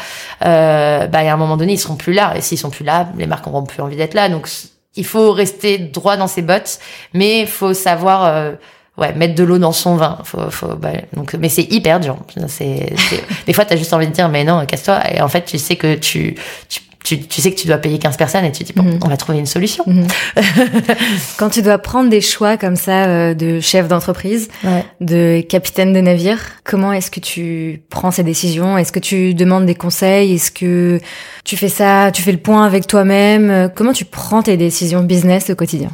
Euh, bah, à un moment donné, ils seront plus là. Et s'ils sont plus là, les marques auront plus envie d'être là. Donc, il faut rester droit dans ses bottes, mais faut savoir, euh, ouais, mettre de l'eau dans son vin. Faut, faut, bah, donc, mais c'est hyper dur. C'est, des fois, t'as juste envie de dire, mais non, casse-toi. Et en fait, tu sais que tu, tu tu, tu, sais que tu dois payer 15 personnes et tu dis bon, mhm. on va trouver une solution. Mhm. Quand tu dois prendre des choix comme ça euh, de chef d'entreprise, de capitaine de navire, comment est-ce que tu prends ces décisions? Est-ce que tu demandes des conseils? Est-ce que tu fais ça, tu fais le point avec toi-même? Comment tu prends tes décisions business au quotidien?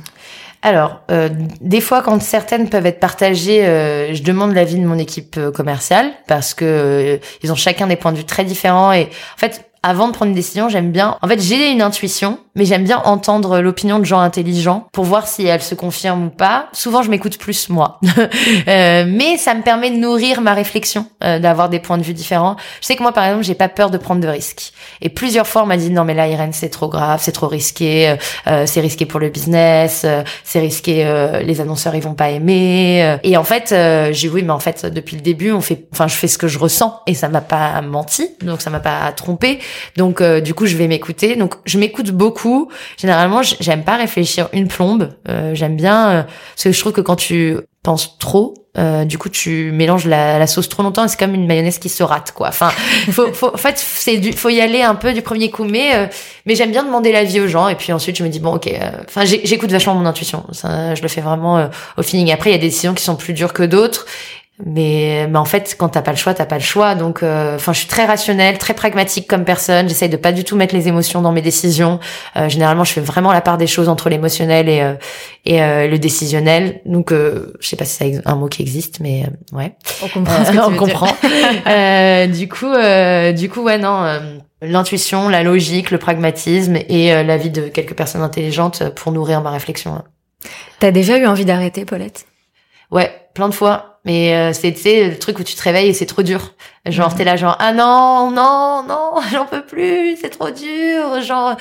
Alors, euh, des fois, quand certaines peuvent être partagées, euh, je demande l'avis de mon équipe commerciale parce que ils ont chacun des points de vue très différents et en fait, avant de prendre une décision, j'aime bien. En fait, j'ai une intuition, mais j'aime bien entendre l'opinion de gens intelligents pour voir si elle se confirme ou pas. Souvent, je m'écoute plus moi, euh, mais ça me permet de nourrir ma réflexion, euh, d'avoir des points de vue différents. Je sais que moi, par exemple, j'ai pas peur de prendre de risques. Et plusieurs fois, on m'a dit non, mais là, Irène, c'est trop grave, c'est trop risqué, euh, c'est risqué pour le business, c'est risqué, les annonceurs ils vont pas aimer. Et en fait, j'ai oui, mais en fait, depuis le début, on fait, enfin, je fais ce que je ressens et ça m'a pas menti, donc ça m'a pas trompé. Donc euh, du coup, je vais m'écouter. Donc je m'écoute beaucoup. Généralement, j'aime pas réfléchir une plombe. Euh, j'aime bien euh, parce que je trouve que quand tu penses trop, euh, du coup, tu mélanges la, la sauce trop longtemps et c'est comme une mayonnaise qui se rate, quoi. Enfin, faut, faut, en fait, c'est du, faut y aller un peu du premier coup, mais euh, mais j'aime bien demander l'avis aux gens et puis ensuite je me dis bon, ok. euh, Enfin, j'écoute vachement mon intuition. Ça, je le fais vraiment au feeling. Après, il y a des décisions qui sont plus dures que d'autres. Mais, mais en fait, quand t'as pas le choix, t'as pas le choix. Donc, euh, enfin, je suis très rationnelle, très pragmatique comme personne. J'essaye de pas du tout mettre les émotions dans mes décisions. Euh, généralement, je fais vraiment la part des choses entre l'émotionnel et euh, et euh, le décisionnel. Donc, euh, je sais pas si c'est un mot qui existe, mais euh, ouais, On comprend. ce que tu on veux dire. comprend. Euh, du coup, euh, du coup, ouais, non. euh, L'intuition, la logique, le pragmatisme et euh, l'avis de quelques personnes intelligentes pour nourrir ma réflexion. hein. T'as déjà eu envie d'arrêter, Paulette? Ouais, plein de fois. Mais euh, c'est le truc où tu te réveilles et c'est trop dur. Genre Mhm. t'es là genre ah non non non j'en peux plus c'est trop dur genre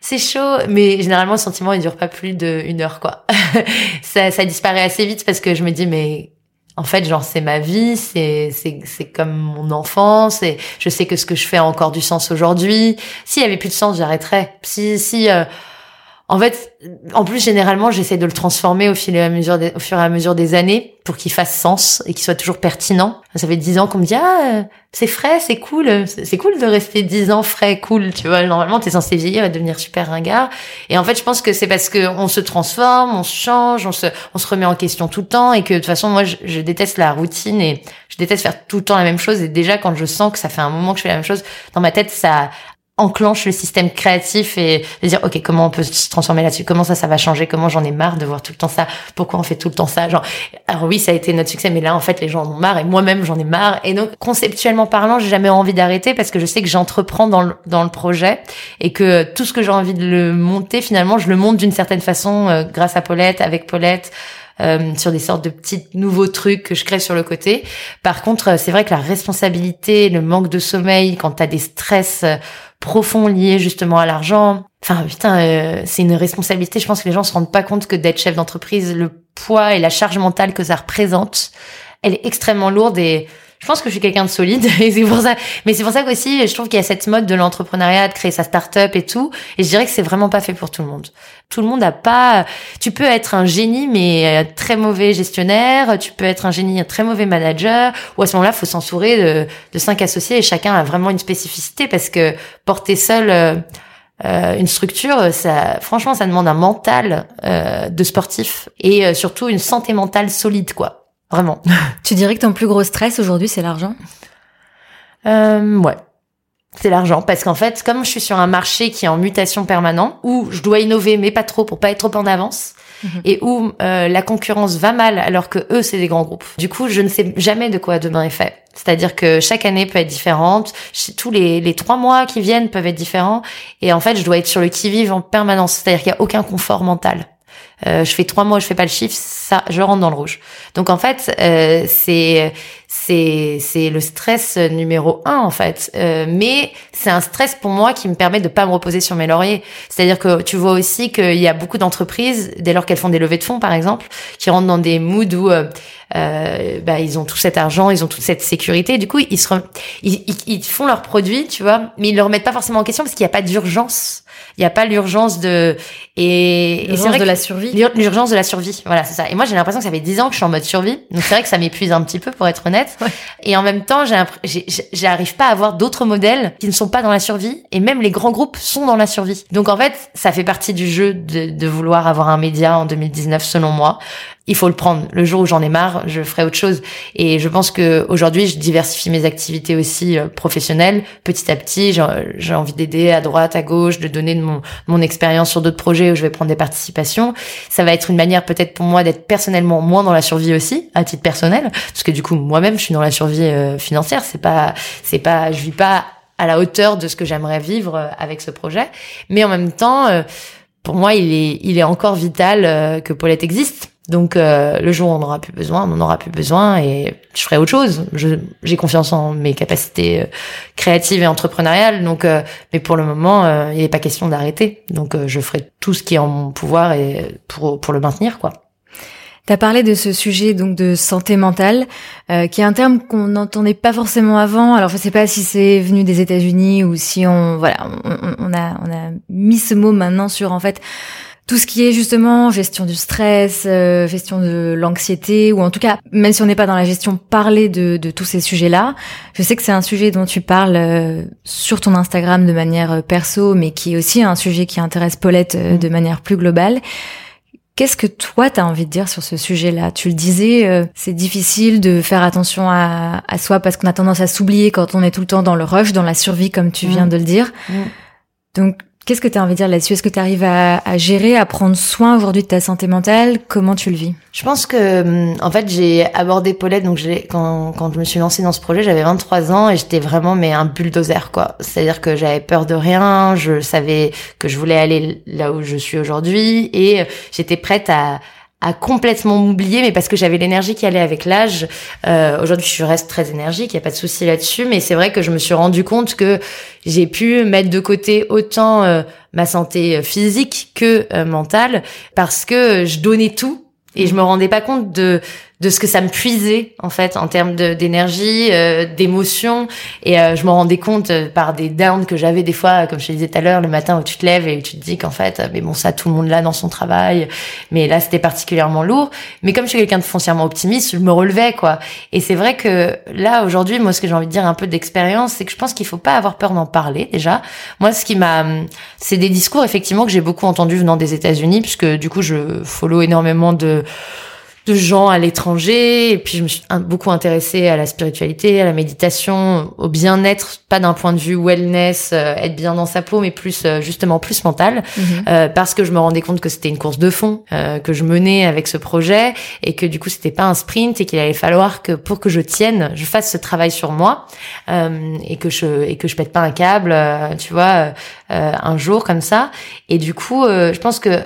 c'est chaud. Mais généralement le sentiment il dure pas plus d'une heure quoi. ça ça disparaît assez vite parce que je me dis mais en fait genre c'est ma vie c'est c'est c'est comme mon enfance et je sais que ce que je fais a encore du sens aujourd'hui. S'il y avait plus de sens j'arrêterais. Si si euh, en fait, en plus généralement, j'essaie de le transformer au fil et à mesure des, au fur et à mesure des années pour qu'il fasse sens et qu'il soit toujours pertinent. Ça fait dix ans qu'on me dit ah c'est frais, c'est cool, c'est c'est cool de rester dix ans frais, cool. Tu vois, normalement t'es censé vieillir et devenir super ringard. Et en fait, je pense que c'est parce que on se transforme, on se change, on se, on se remet en question tout le temps et que de toute façon moi je, je déteste la routine et je déteste faire tout le temps la même chose. Et déjà quand je sens que ça fait un moment que je fais la même chose, dans ma tête ça enclenche le système créatif et de dire ok comment on peut se transformer là-dessus? Comment ça ça va changer? Comment j'en ai marre de voir tout le temps ça? Pourquoi on fait tout le temps ça? Genre alors oui ça a été notre succès mais là en fait les gens en ont marre et moi-même j'en ai marre. Et donc conceptuellement parlant j'ai jamais envie d'arrêter parce que je sais que j'entreprends dans le, dans le projet et que tout ce que j'ai envie de le monter finalement je le monte d'une certaine façon euh, grâce à Paulette avec Paulette euh, sur des sortes de petits nouveaux trucs que je crée sur le côté. Par contre, euh, c'est vrai que la responsabilité, le manque de sommeil, quand t'as des stress euh, profonds liés justement à l'argent, enfin putain, euh, c'est une responsabilité. Je pense que les gens se rendent pas compte que d'être chef d'entreprise, le poids et la charge mentale que ça représente, elle est extrêmement lourde et je pense que je suis quelqu'un de solide et c'est pour ça. Mais c'est pour ça qu'aussi, je trouve qu'il y a cette mode de l'entrepreneuriat, de créer sa start-up et tout. Et je dirais que c'est vraiment pas fait pour tout le monde. Tout le monde a pas. Tu peux être un génie mais euh, très mauvais gestionnaire. Tu peux être un génie très mauvais manager. Ou à ce moment-là, faut s'entourer de, de cinq associés et chacun a vraiment une spécificité parce que porter seul. euh, euh, une structure, ça, franchement, ça demande un mental euh, de sportif et euh, surtout une santé mentale solide, quoi. Vraiment. Tu dirais que ton plus gros stress aujourd'hui, c'est l'argent? Euh, ouais. C'est l'argent parce qu'en fait, comme je suis sur un marché qui est en mutation permanente, où je dois innover mais pas trop pour pas être trop en avance, Mhm. et où euh, la concurrence va mal alors que eux c'est des grands groupes. Du coup, je ne sais jamais de quoi demain est fait. C'est-à-dire que chaque année peut être différente, tous les, les trois mois qui viennent peuvent être différents, et en fait, je dois être sur le qui-vive en permanence. C'est-à-dire qu'il y a aucun confort mental. Euh, je fais trois mois, je fais pas le chiffre, ça, je rentre dans le rouge. Donc en fait, euh, c'est c'est c'est le stress numéro un en fait. Euh, mais c'est un stress pour moi qui me permet de pas me reposer sur mes lauriers. C'est-à-dire que tu vois aussi qu'il y a beaucoup d'entreprises dès lors qu'elles font des levées de fonds par exemple, qui rentrent dans des moods où euh, euh, bah, ils ont tout cet argent, ils ont toute cette sécurité. Du coup, ils se ils, ils, ils font leurs produits, tu vois, mais ils le remettent pas forcément en question parce qu'il n'y a pas d'urgence. Il n'y a pas l'urgence de et, et c'est L'urgence vrai de la survie L'ur- L'urgence de la survie, voilà, c'est ça. Et moi, j'ai l'impression que ça fait dix ans que je suis en mode survie. Donc c'est vrai que ça m'épuise un petit peu, pour être honnête. Ouais. Et en même temps, j'arrive pas à avoir d'autres modèles qui ne sont pas dans la survie. Et même les grands groupes sont dans la survie. Donc en fait, ça fait partie du jeu de, de vouloir avoir un média en 2019, selon moi. Il faut le prendre. Le jour où j'en ai marre, je ferai autre chose. Et je pense que aujourd'hui, je diversifie mes activités aussi euh, professionnelles. Petit à petit, j'ai envie d'aider à droite, à gauche, de donner de mon, mon expérience sur d'autres projets où je vais prendre des participations. Ça va être une manière peut-être pour moi d'être personnellement moins dans la survie aussi, à titre personnel, parce que du coup moi-même je suis dans la survie euh, financière. C'est pas, c'est pas, je vis pas à la hauteur de ce que j'aimerais vivre euh, avec ce projet, mais en même temps, pour moi il est, il est encore vital que Paulette existe. Donc euh, le jour où on n'aura plus besoin, on n'en aura plus besoin et je ferai autre chose. J'ai confiance en mes capacités euh, créatives et entrepreneuriales. Donc, euh, mais pour le moment, euh, il n'est pas question d'arrêter. Donc euh, je ferai tout ce qui est en mon pouvoir et pour pour le maintenir quoi. T'as parlé de ce sujet donc de santé mentale, euh, qui est un terme qu'on n'entendait pas forcément avant. Alors je sais pas si c'est venu des États-Unis ou si on voilà on- on a on a mis ce mot maintenant sur en fait tout ce qui est justement gestion du stress, euh, gestion de l'anxiété, ou en tout cas, même si on n'est pas dans la gestion, parler de, de tous ces sujets-là. Je sais que c'est un sujet dont tu parles euh, sur ton Instagram de manière euh, perso, mais qui est aussi un sujet qui intéresse Paulette mm. de manière plus globale. Qu'est-ce que toi t'as envie de dire sur ce sujet-là? Tu le disais, c'est difficile de faire attention à, à soi parce qu'on a tendance à s'oublier quand on est tout le temps dans le rush, dans la survie, comme tu viens mm. de le dire. Mm. Donc Qu'est-ce que tu as envie de dire là-dessus? Est-ce que tu arrives à, à, gérer, à prendre soin aujourd'hui de ta santé mentale? Comment tu le vis? Je pense que, hum, en fait, j'ai abordé Paulette. Donc, quand, quand je me suis lancée dans ce projet, j'avais 23 ans et j'étais vraiment mais un bulldozer, quoi. C'est-à-dire que j'avais peur de rien. Je savais que je voulais aller là où je suis aujourd'hui et j'étais prête à à complètement m'oublier, mais parce que j'avais l'énergie qui allait avec l'âge. Euh, Aujourd'hui, je reste très énergique, il y a pas de souci là-dessus, mais c'est vrai que je me suis rendu compte que j'ai pu mettre de côté autant euh, ma santé physique que euh, mentale, parce que je donnais tout et je me rendais pas compte de de ce que ça me puisait en fait en termes d'énergie, euh, d'émotion. Et euh, je me rendais compte euh, par des downs que j'avais des fois comme je te disais tout à l'heure le matin où tu te lèves et tu te dis qu'en fait mais bon ça tout le monde là dans son travail. Mais là c'était particulièrement lourd. Mais comme je suis quelqu'un de foncièrement optimiste je me relevais quoi. Et c'est vrai que là aujourd'hui moi ce que j'ai envie de dire un peu d'expérience c'est que je pense qu'il faut pas avoir peur d'en parler déjà. Moi ce qui m'a c'est des discours effectivement que j'ai beaucoup entendu venant des États-Unis puisque du coup je follow énormément de de gens à l'étranger et puis je me suis beaucoup intéressée à la spiritualité, à la méditation, au bien-être, pas d'un point de vue wellness, euh, être bien dans sa peau, mais plus euh, justement plus mental, mhm. euh, parce que je me rendais compte que c'était une course de fond que je menais avec ce projet et que du coup c'était pas un sprint et qu'il allait falloir que pour que je tienne, je fasse ce travail sur moi et que je et que je pète pas un câble, tu vois, un jour comme ça. Et du coup, je pense que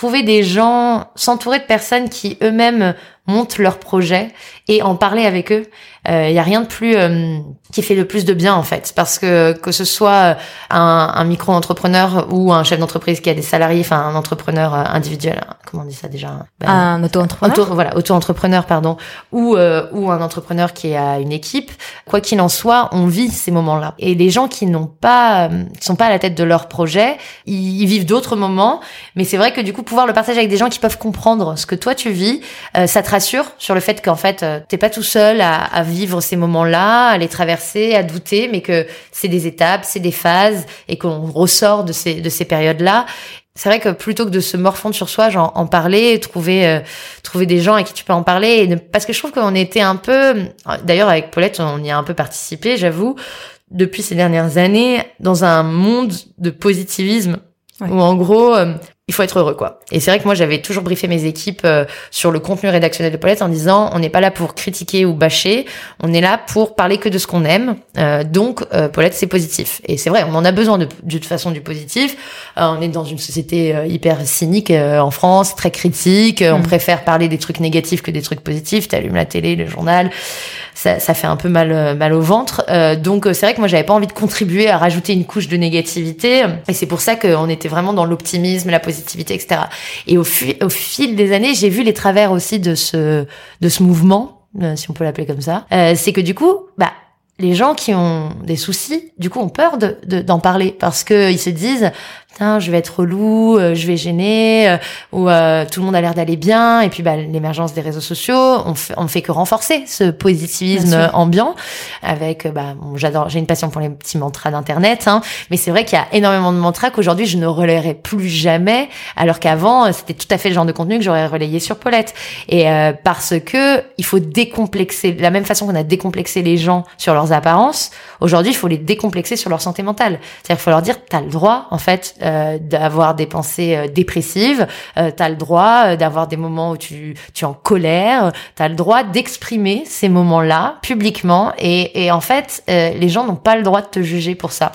trouver des gens, s'entourer de personnes qui eux-mêmes montent leurs projets et en parler avec eux. Il euh, y a rien de plus euh, qui fait le plus de bien en fait, parce que que ce soit un, un micro-entrepreneur ou un chef d'entreprise qui a des salariés, enfin un entrepreneur euh, individuel, hein, comment on dit ça déjà ben, Un auto-entrepreneur. voilà, auto-entrepreneur pardon, ou ou un entrepreneur qui a une équipe. Quoi qu'il en soit, on vit ces moments-là. Et les gens qui n'ont pas, qui sont pas à la tête de leur projet, ils, ils vivent d'autres moments. Mais c'est vrai que du coup, pouvoir le partager avec des gens qui peuvent comprendre ce que toi tu vis, ça te rassure sur le fait qu'en fait t'es pas tout seul à, à vivre ces moments-là, à les traverser, à douter, mais que c'est des étapes, c'est des phases, et qu'on ressort de ces, de ces périodes-là. C'est vrai que plutôt que de se morfondre sur soi, genre en parler, trouver euh, trouver des gens à qui tu peux en parler, et parce que je trouve qu'on était un peu, d'ailleurs avec Paulette, on y a un peu participé, j'avoue, depuis ces dernières années, dans un monde de positivisme où en gros, euh, il faut être heureux quoi. Et c'est vrai que moi j'avais toujours briefé mes équipes euh, sur le contenu rédactionnel de Paulette en disant on n'est pas là pour critiquer ou bâcher, on est là pour parler que de ce qu'on aime. Euh, donc euh, Paulette c'est positif. Et c'est vrai, on en a besoin de, de toute façon du positif. on est dans une société hyper cynique en France, très critique, on mm. préfère parler des trucs négatifs que des trucs positifs, tu allumes la télé, le journal ça, ça fait un peu mal, euh, mal au ventre. Euh, donc euh, c'est vrai que moi j'avais pas envie de contribuer à rajouter une couche de négativité, et c'est pour ça qu'on était vraiment dans l'optimisme, la positivité, etc. Et au, fil des années, j'ai vu les travers aussi de ce, de ce mouvement, si on peut l'appeler comme ça. c'est que du coup, bah les gens qui ont des soucis, du coup, ont peur de d'en parler parce que ils se disent je vais être relou, euh, je vais gêner, euh, ou euh, tout le monde a l'air d'aller bien. Et puis, bah, l'émergence des réseaux sociaux, on fait, on fait que renforcer ce positivisme ambiant. Avec, bah, bon, j'adore, j'ai une passion pour les petits mantras d'internet, hein, mais c'est vrai qu'il y a énormément de mantras qu'aujourd'hui je ne relayerai plus jamais, alors qu'avant c'était tout à fait le genre de contenu que j'aurais relayé sur Paulette. Et parce que il faut décomplexer, de la même façon qu'on a décomplexé les gens sur leurs apparences, aujourd'hui il faut les décomplexer sur leur santé mentale. C'est-à-dire qu'il faut leur dire, t'as le droit en fait euh, d'avoir des pensées euh, dépressives, euh, tu as le droit euh, d'avoir des moments où tu, tu es en colère, tu as le droit d'exprimer ces moments-là publiquement et, et en fait, les gens n'ont pas le droit de te juger pour ça.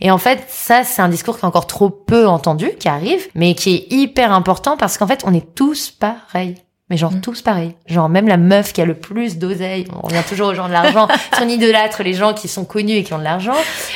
Et en fait, ça, c'est un discours qui est encore trop peu entendu, qui arrive, mais qui est hyper important parce qu'en fait, on est tous pareils. Mais genre Mm. tous pareils. Genre même la meuf qui a le plus d'oseille, on revient toujours aux gens de l'argent, si on idolâtre les gens qui sont connus et qui ont de l'argent,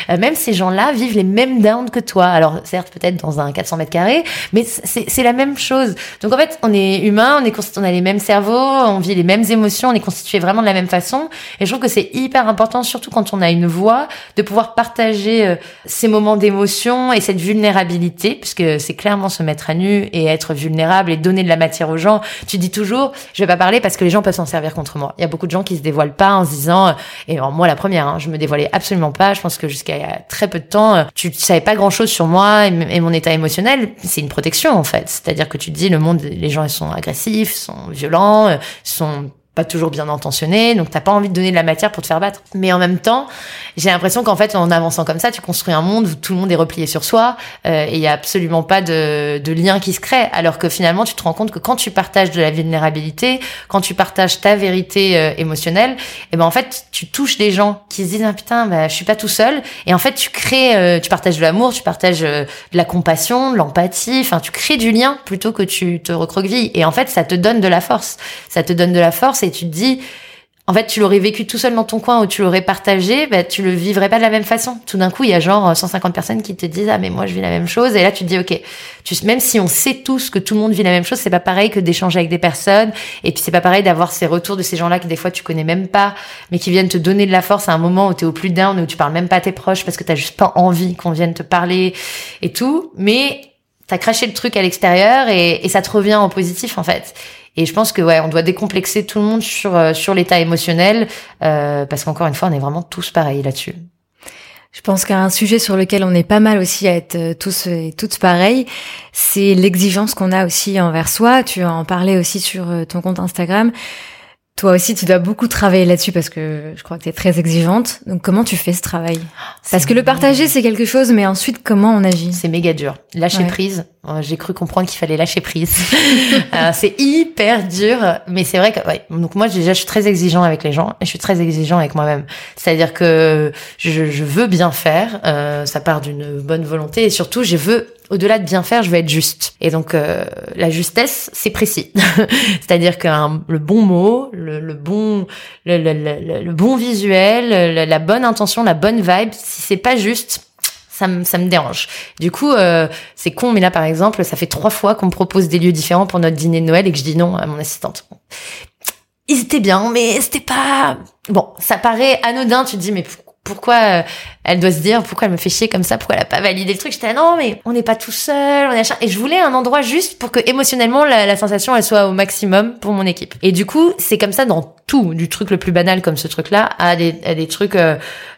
euh, même ces gens-là vivent les mêmes downs que toi. Alors certes peut-être dans un 400 mètres carrés, mais c'est la même chose. Donc en fait on est humain, on est on a les mêmes cerveaux, on vit les mêmes émotions, on est constitué vraiment de la même façon. Et je trouve que c'est hyper important, surtout quand on a une voix, de pouvoir partager euh, ces moments d'émotion et cette vulnérabilité, puisque c'est clairement se mettre à nu et être vulnérable et donner de la matière aux gens. Tu dis toujours, je vais pas parler parce que les gens peuvent s'en servir contre moi. Il y a beaucoup de gens qui se dévoilent pas en se disant, euh, et moi la première, hein, je me dévoilais absolument pas. Je pense que jusqu'à très peu de temps, euh, tu savais pas grand chose sur moi et, et mon état émotionnel. C'est une protection en fait. C'est-à-dire que tu te dis, le monde, les gens ils sont agressifs, sont violents, euh, sont pas toujours bien intentionnés, donc t'as pas envie de donner de la matière pour te faire battre. Mais en même temps, j'ai l'impression qu'en fait, en avançant comme ça, tu construis un monde où tout le monde est replié sur soi euh, et il y a absolument pas de, de lien qui se crée. Alors que finalement, tu te rends compte que quand tu partages de la vulnérabilité, quand tu partages ta vérité euh, émotionnelle, et ben en fait, tu touches des gens qui se disent ah, putain, bah, je suis pas tout seul. Et en fait, tu crées, euh, tu partages de l'amour, tu partages de la compassion, de l'empathie. Enfin, tu crées du lien plutôt que tu te recroquevilles. Et en fait, ça te donne de la force. Ça te donne de la force et tu te dis en fait, tu l'aurais vécu tout seul dans ton coin ou tu l'aurais partagé, bah, tu le vivrais pas de la même façon. Tout d'un coup, il y a genre 150 personnes qui te disent ah mais moi je vis la même chose et là tu te dis ok, tu, même si on sait tous que tout le monde vit la même chose, c'est pas pareil que d'échanger avec des personnes et puis c'est pas pareil d'avoir ces retours de ces gens-là que des fois tu connais même pas, mais qui viennent te donner de la force à un moment où tu es au plus down où tu parles même pas à tes proches parce que t'as juste pas envie qu'on vienne te parler et tout, mais t'as craché le truc à l'extérieur et, et ça te revient en positif en fait. Et je pense que ouais, on doit décomplexer tout le monde sur euh, sur l'état émotionnel euh, parce qu'encore une fois, on est vraiment tous pareils là-dessus. Je pense qu'un sujet sur lequel on est pas mal aussi à être euh, tous et toutes pareils, c'est l'exigence qu'on a aussi envers soi. Tu en parlais aussi sur ton compte Instagram. Toi aussi, tu dois beaucoup travailler là-dessus parce que je crois que tu es très exigeante. Donc, comment tu fais ce travail? Parce que le partager, c'est quelque chose, mais ensuite, comment on agit? C'est méga dur. Lâcher Ouais. prise. euh, J'ai cru comprendre qu'il fallait lâcher prise. Euh, c'est hyper dur, mais c'est vrai que ouais. Donc moi déjà, je suis très exigeant avec les gens et je suis très exigeant avec moi-même. C'est-à-dire que je, je veux bien faire. euh, ça part d'une bonne volonté et surtout, je veux au-delà de bien faire, je veux être juste. Et donc euh, la justesse, c'est précis. C'est-à-dire que un- le bon mot, le, le bon, le, le, le- bon visuel, la bonne intention, la bonne vibe, si c'est pas juste, ça me, ça me dérange. Du coup, euh, c'est con, mais là, par exemple, ça fait trois fois qu'on me propose des lieux différents pour notre dîner de Noël et que je dis non à mon assistante. Ils étaient bien, mais c'était pas... Bon, ça paraît anodin, tu te dis, mais pourquoi euh, elle doit se dire, pourquoi elle me fait chier comme ça, pourquoi elle a pas validé le truc J'étais, non, mais on n'est pas tout seul, on est. Et je voulais un endroit juste pour que émotionnellement, la, la sensation, elle soit au maximum pour mon équipe. Et du coup, c'est comme ça dans tout, du truc le plus banal comme ce truc-là, à des, à des trucs euh,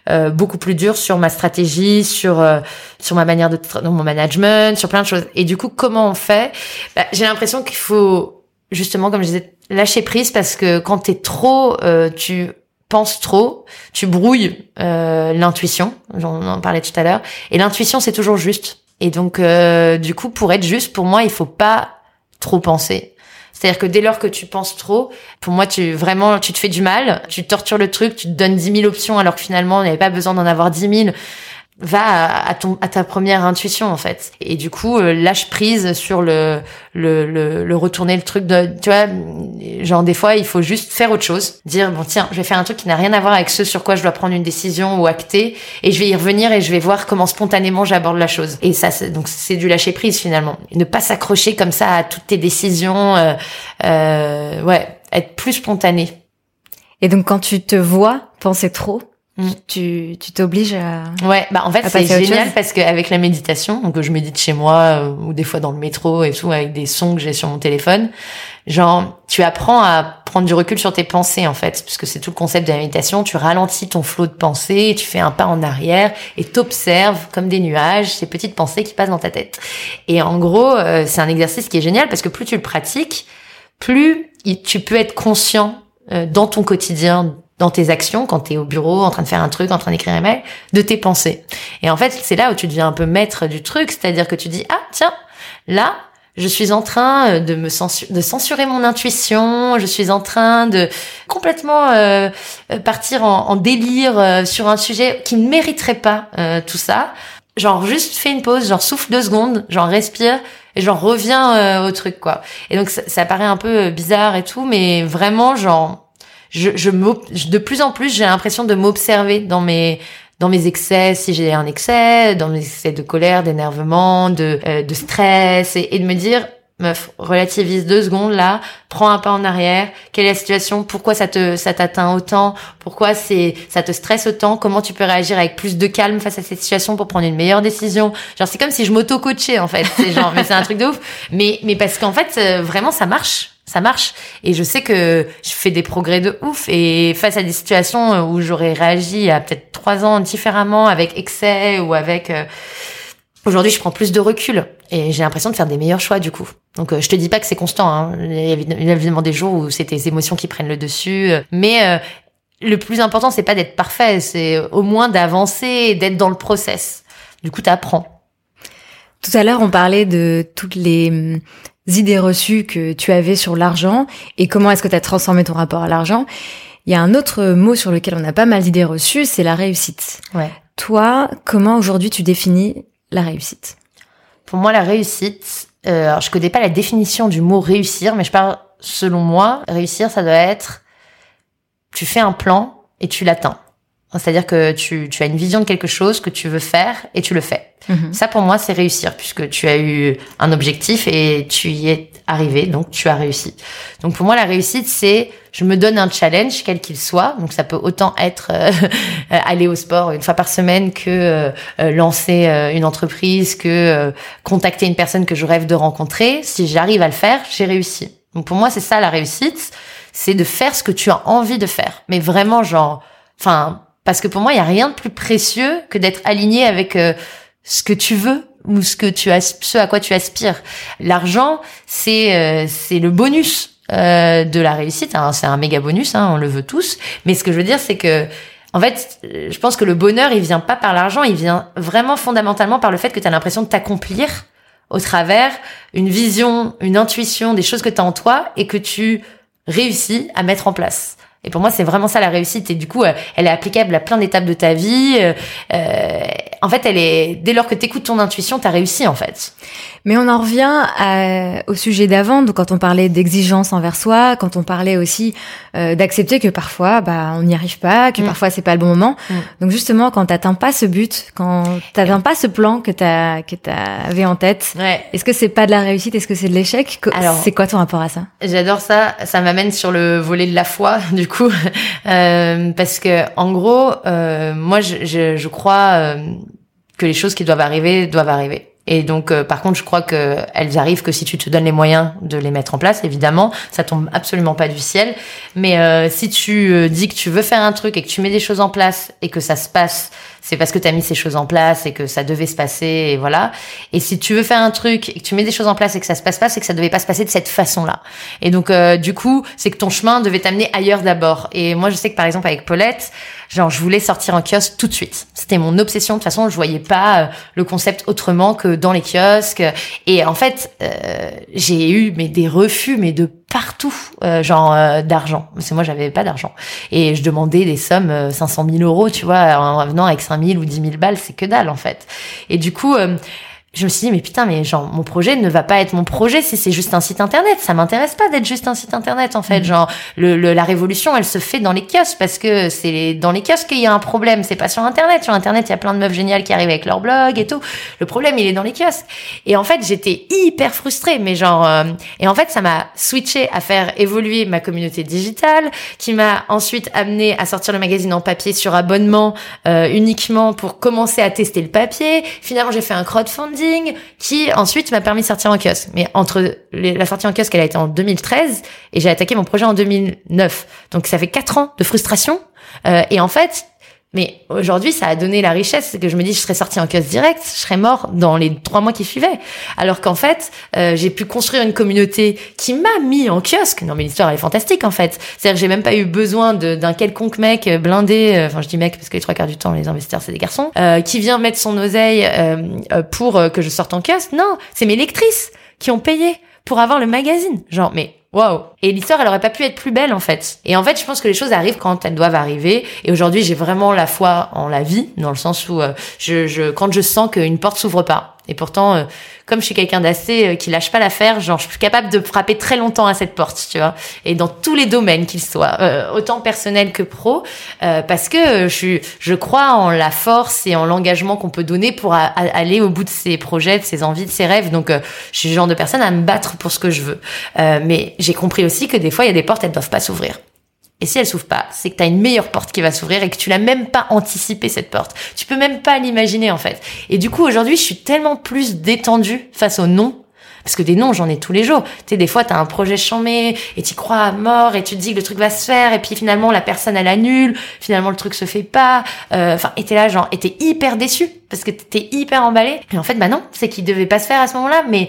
euh, beaucoup plus durs sur ma stratégie, sur euh, sur ma manière de dans mon management, sur plein de choses. Et du coup, comment on fait? Bah, J'ai l'impression qu'il faut justement, comme je disais, lâcher prise parce que quand t'es trop, euh, tu penses trop, tu brouilles euh, l'intuition. J'en en parlais tout à l'heure. Et l'intuition, c'est toujours juste. Et donc, euh, du coup, pour être juste, pour moi, il faut pas trop penser. C'est-à-dire que dès lors que tu penses trop, pour moi, tu vraiment, tu te fais du mal, tu tortures le truc, tu te donnes 10 000 options alors que finalement, on n'avait pas besoin d'en avoir 10 000. Va à, ton, à ta première intuition en fait. Et du coup, euh, lâche prise sur le, le, le, le retourner le truc de, tu vois, genre des fois, il faut juste faire autre chose, dire bon tiens, je vais faire un truc qui n'a rien à voir avec ce sur quoi je dois prendre une décision ou acter, et je vais y revenir et je vais voir comment spontanément j'aborde la chose. Et ça, c'est- donc c'est du lâcher prise finalement. Ne pas s'accrocher comme ça à toutes tes décisions. Euh, euh, ouais, être plus spontané. Et donc, quand tu te vois penser trop. Tu tu t'obliges à... Ouais, bah en fait c'est génial parce qu'avec la méditation, donc je médite chez moi euh, ou des fois dans le métro et tout avec des sons que j'ai sur mon téléphone, genre tu apprends à prendre du recul sur tes pensées en fait, puisque c'est tout le concept de la méditation, tu ralentis ton flot de pensées, tu fais un pas en arrière et t'observes comme des nuages ces petites pensées qui passent dans ta tête. Et en gros, euh, c'est un exercice qui est génial parce que plus tu le pratiques, plus tu peux être conscient euh, dans ton quotidien, dans tes actions, quand tu es au bureau, en train de faire un truc, en train d'écrire un mail, de tes pensées. Et en fait, c'est là où tu deviens un peu maître du truc, c'est-à-dire que tu dis, ah tiens, là, je suis en train euh, de me censurer, de censurer mon intuition, je suis en train de complètement euh, euh, partir en, délire euh, sur un sujet qui ne mériterait pas euh, tout ça. Genre juste fais une pause, genre souffle deux secondes, genre respire et j'en reviens euh, au truc quoi. Et donc ça, ça, paraît un peu bizarre et tout, mais vraiment genre je, je de plus en plus j'ai l'impression de m'observer dans mes dans mes excès si j'ai un excès, dans mes excès de colère, d'énervement, de euh, de stress et, et de me dire meuf, relativise deux secondes là, prends un pas en arrière. Quelle est la situation? Pourquoi ça te ça t'atteint autant? Pourquoi c'est ça te stresse autant? Comment tu peux réagir avec plus de calme face à cette situation pour prendre une meilleure décision? Genre c'est comme si je m'auto-coachais en fait. C'est genre mais c'est un truc de ouf. Mais mais parce qu'en fait euh, vraiment ça marche. Ça marche et je sais que je fais des progrès de ouf et face à des situations où j'aurais réagi a peut-être trois ans différemment avec excès ou avec euh, Aujourd'hui, je prends plus de recul et j'ai l'impression de faire des meilleurs choix du coup. Donc, euh, je te dis pas que c'est constant. Hein. Il y a évidemment des jours où c'est tes émotions qui prennent le dessus, euh, mais euh, le plus important, c'est pas d'être parfait, c'est au moins d'avancer et d'être dans le process. Du coup, tu apprends. Tout à l'heure, on parlait de toutes les idées reçues que tu avais sur l'argent et comment est-ce que tu as transformé ton rapport à l'argent. Il y a un autre mot sur lequel on a pas mal d'idées reçues, c'est la réussite. Ouais. Toi, comment aujourd'hui tu définis la réussite? Pour moi, la réussite, euh, alors je connais pas la définition du mot réussir, mais je parle selon moi, réussir, ça doit être tu fais un plan et tu l'atteins. C'est-à-dire que tu, tu as une vision de quelque chose que tu veux faire et tu le fais. Mhm. Ça, pour moi, c'est réussir puisque tu as eu un objectif et tu y es arrivé, donc tu as réussi. Donc pour moi, la réussite, c'est je me donne un challenge, quel qu'il soit. Donc ça peut autant être euh, aller au sport une fois par semaine que euh, euh, lancer une entreprise, que contacter une personne que je rêve de rencontrer. Si j'arrive à le faire, j'ai réussi. Donc pour moi, c'est ça la réussite, c'est de faire ce que tu as envie de faire. Mais vraiment, genre, enfin parce que pour moi, il y a rien de plus précieux que d'être aligné avec euh, ce que tu veux ou ce que tu as, ce à quoi tu aspires. L'argent, c'est euh, c'est le bonus euh, de la réussite. Hein. C'est un méga bonus, hein, on le veut tous. Mais ce que je veux dire, c'est que en fait, je pense que le bonheur, il vient pas par l'argent, il vient vraiment fondamentalement par le fait que tu as l'impression de t'accomplir au travers une vision, une intuition, des choses que tu as en toi et que tu réussis à mettre en place. Et pour moi, c'est vraiment ça la réussite. Et du coup, euh, elle est applicable à plein d'étapes de ta vie. Euh, euh en fait, elle est dès lors que tu écoutes ton intuition, tu as réussi en fait. Mais on en revient à, au sujet d'avant, donc quand on parlait d'exigence envers soi, quand on parlait aussi euh, d'accepter que parfois, bah, on n'y arrive pas, que mm. parfois c'est pas le bon moment. Mm. Donc justement, quand t'atteins pas ce but, quand t'atteins pas ce plan que t'as que t'avais en tête, ouais. est-ce que c'est pas de la réussite, est-ce que c'est de l'échec? Alors, c'est quoi ton rapport à ça? J'adore ça. Ça m'amène sur le volet de la foi, du coup, euh, parce que en gros, euh, moi, je, je, je crois euh, que les choses qui doivent arriver doivent arriver. Et donc, euh, par contre, je crois que elles arrivent que si tu te donnes les moyens de les mettre en place. Évidemment, ça tombe absolument pas du ciel. Mais euh, si tu euh, dis que tu veux faire un truc et que tu mets des choses en place et que ça se passe, c'est parce que tu as mis ces choses en place et que ça devait se passer et voilà. Et si tu veux faire un truc et que tu mets des choses en place et que ça se passe pas, c'est que ça devait pas se passer de cette façon-là. Et donc, du coup, c'est que ton chemin devait t'amener ailleurs d'abord. Et moi, je sais que par exemple avec Paulette, Genre, je voulais sortir en kiosque tout de suite. C'était mon obsession. De toute façon, je voyais pas euh, le concept autrement que dans les kiosques. Et en fait, euh, j'ai eu mais des refus, mais de partout, euh, genre euh, d'argent. Parce que moi, j'avais pas d'argent. Et je demandais des sommes 500 000 euros, tu vois, en venant avec 5 000 ou 10 000 balles, c'est que dalle en fait. Et du coup je me suis dit mais putain mais genre mon projet ne va pas être mon projet si c'est juste un site internet. Ça m'intéresse pas d'être juste un site internet en fait. Mm. genre le, la révolution elle se fait dans les kiosques parce que c'est dans les kiosques qu'il y a un problème. C'est pas sur internet. Sur internet il y a plein de meufs géniales qui arrivent avec leur blog et tout. Le problème il est dans les kiosques. Et en fait j'étais hyper frustrée mais genre euh, et en fait ça m'a switché à faire évoluer ma communauté digitale qui m'a ensuite amené à sortir le magazine en papier sur abonnement euh, uniquement pour commencer à tester le papier. Finalement j'ai fait un crowdfunding qui ensuite m'a permis de sortir en kiosque. Mais entre la sortie en kiosque, elle a été en 2013 et j'ai attaqué mon projet en 2009. Donc ça fait quatre ans de frustration. Euh, et en fait, mais aujourd'hui, ça a donné la richesse, que je me dis, je serais sortie en kiosque direct, je serais mort dans les trois mois qui suivaient. Alors qu'en fait, euh, j'ai pu construire une communauté qui m'a mis en kiosque. Non, mais l'histoire elle est fantastique en fait. C'est-à-dire que j'ai même pas eu besoin d'un quelconque mec blindé, euh, enfin je dis mec parce que les trois quarts du temps les investisseurs c'est des garçons, euh, qui vient mettre son oseille euh, pour que je sorte en kiosque. Non, c'est mes lectrices qui ont payé pour avoir le magazine. Genre, mais Waouh Et l'histoire, elle aurait pas pu être plus belle en fait. Et en fait, je pense que les choses arrivent quand elles doivent arriver. Et aujourd'hui, j'ai vraiment la foi en la vie, dans le sens où euh, je, je, quand je sens qu'une porte s'ouvre pas Et pourtant, euh, comme je suis quelqu'un d'assez euh, qui lâche pas l'affaire, genre je suis capable de frapper très longtemps à cette porte, tu vois. Et dans tous les domaines qu'ils soient, euh, autant personnel que pro, parce que je je crois en la force et en l'engagement qu'on peut donner pour aller au bout de ses projets, de ses envies, de ses rêves. Donc je suis le genre de personne à me battre pour ce que je veux. mais j'ai compris aussi que des fois il y a des portes elles doivent pas s'ouvrir. Et si elle s'ouvre pas, c'est que tu as une meilleure porte qui va s'ouvrir et que tu l'as même pas anticipé cette porte. Tu peux même pas l'imaginer en fait. Et du coup aujourd'hui, je suis tellement plus détendue face aux non parce que des noms, j'en ai tous les jours. Tu sais, des fois, tu as un projet chamé et tu crois à mort et tu te dis que le truc va se faire et puis finalement, la personne, elle annule. Finalement, le truc se fait pas. Euh, enfin, euh, et t'es là, genre, et t'es hyper déçu parce que t'es hyper emballé. Et en fait, bah non, c'est qu'il devait pas se faire à ce moment-là. Mais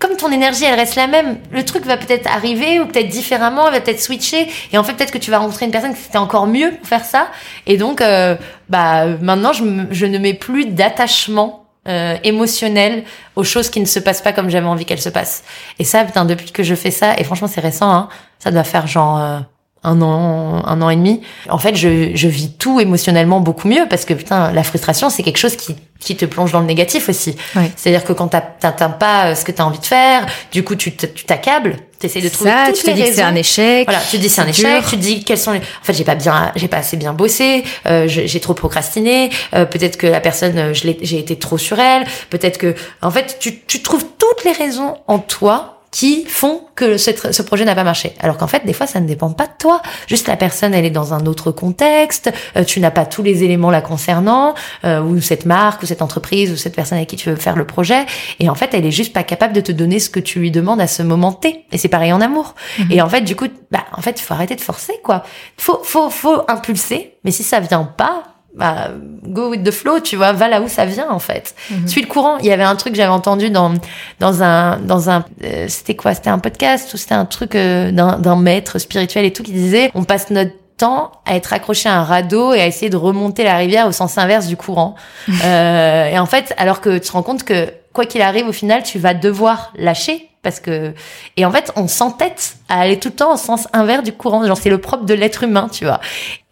comme ton énergie elle reste la même, le truc va peut-être arriver ou peut-être différemment, elle va peut-être switcher et en fait peut-être que tu vas rencontrer une personne qui c'était encore mieux pour faire ça et donc euh, bah maintenant je, je ne mets plus d'attachement euh, émotionnel aux choses qui ne se passent pas comme j'avais envie qu'elles se passent. Et ça putain depuis que je fais ça et franchement c'est récent hein, ça doit faire genre euh, un an, un an et demi. En fait, je, je vis tout émotionnellement beaucoup mieux parce que putain, la frustration, c'est quelque chose qui, qui te plonge dans le négatif aussi. C'est-à-dire que quand t'atteins pas euh, ce que t'as envie de faire, du coup, tu t'accables, t'essayes de trouver ça, toutes tu te dis que c'est un échec. Voilà, tu te dis c'est un échec, tu te dis quels sont les. En fait, j'ai pas bien, j'ai pas assez bien bossé, euh, j'ai trop procrastiné. Euh, peut-être que la personne, euh, j'ai été trop sur elle. Peut-être que, en fait, tu, tu trouves toutes les raisons en toi qui font que ce projet n'a pas marché. Alors qu'en fait, des fois, ça ne dépend pas de toi. Juste la personne, elle est dans un autre contexte. Euh, tu n'as pas tous les éléments la concernant, euh, ou cette marque, ou cette entreprise, ou cette personne avec qui tu veux faire le projet. Et en fait, elle est juste pas capable de te donner ce que tu lui demandes à ce moment T. Et c'est pareil en amour. Mhm. Et en fait, du coup, bah, en fait, il faut arrêter de forcer, quoi. Faut, faut, faut impulser. Mais si ça vient pas, bah, go with the flow, tu vois, va là où ça vient en fait. Mhm. Suis le courant. Il y avait un truc que j'avais entendu dans dans un dans un euh, c'était quoi? C'était un podcast ou c'était un truc euh, d'un maître spirituel et tout qui disait on passe notre temps à être accroché à un radeau et à essayer de remonter la rivière au sens inverse du courant. euh, et en fait, alors que tu te rends compte que quoi qu'il arrive au final, tu vas devoir lâcher parce que et en fait on s'entête à aller tout le temps au sens inverse du courant. Genre c'est le propre de l'être humain tu vois.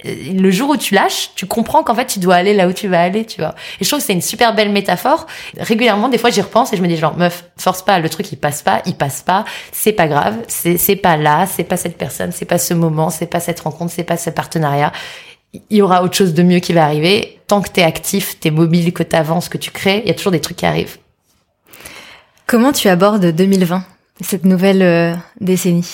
Le jour où tu lâches tu comprends qu'en fait tu dois aller là où tu vas aller tu vois. Et je trouve que c'est une super belle métaphore. Régulièrement des fois j'y repense et je me dis genre meuf force pas le truc il passe pas il passe pas. C'est pas grave. C'est c'est pas là c'est pas cette personne c'est pas ce moment c'est pas cette rencontre c'est pas ce partenariat. Il y aura autre chose de mieux qui va arriver. Tant que t'es actif t'es mobile que t'avances que tu crées il y a toujours des trucs qui arrivent Comment tu abordes 2020, cette nouvelle euh, décennie?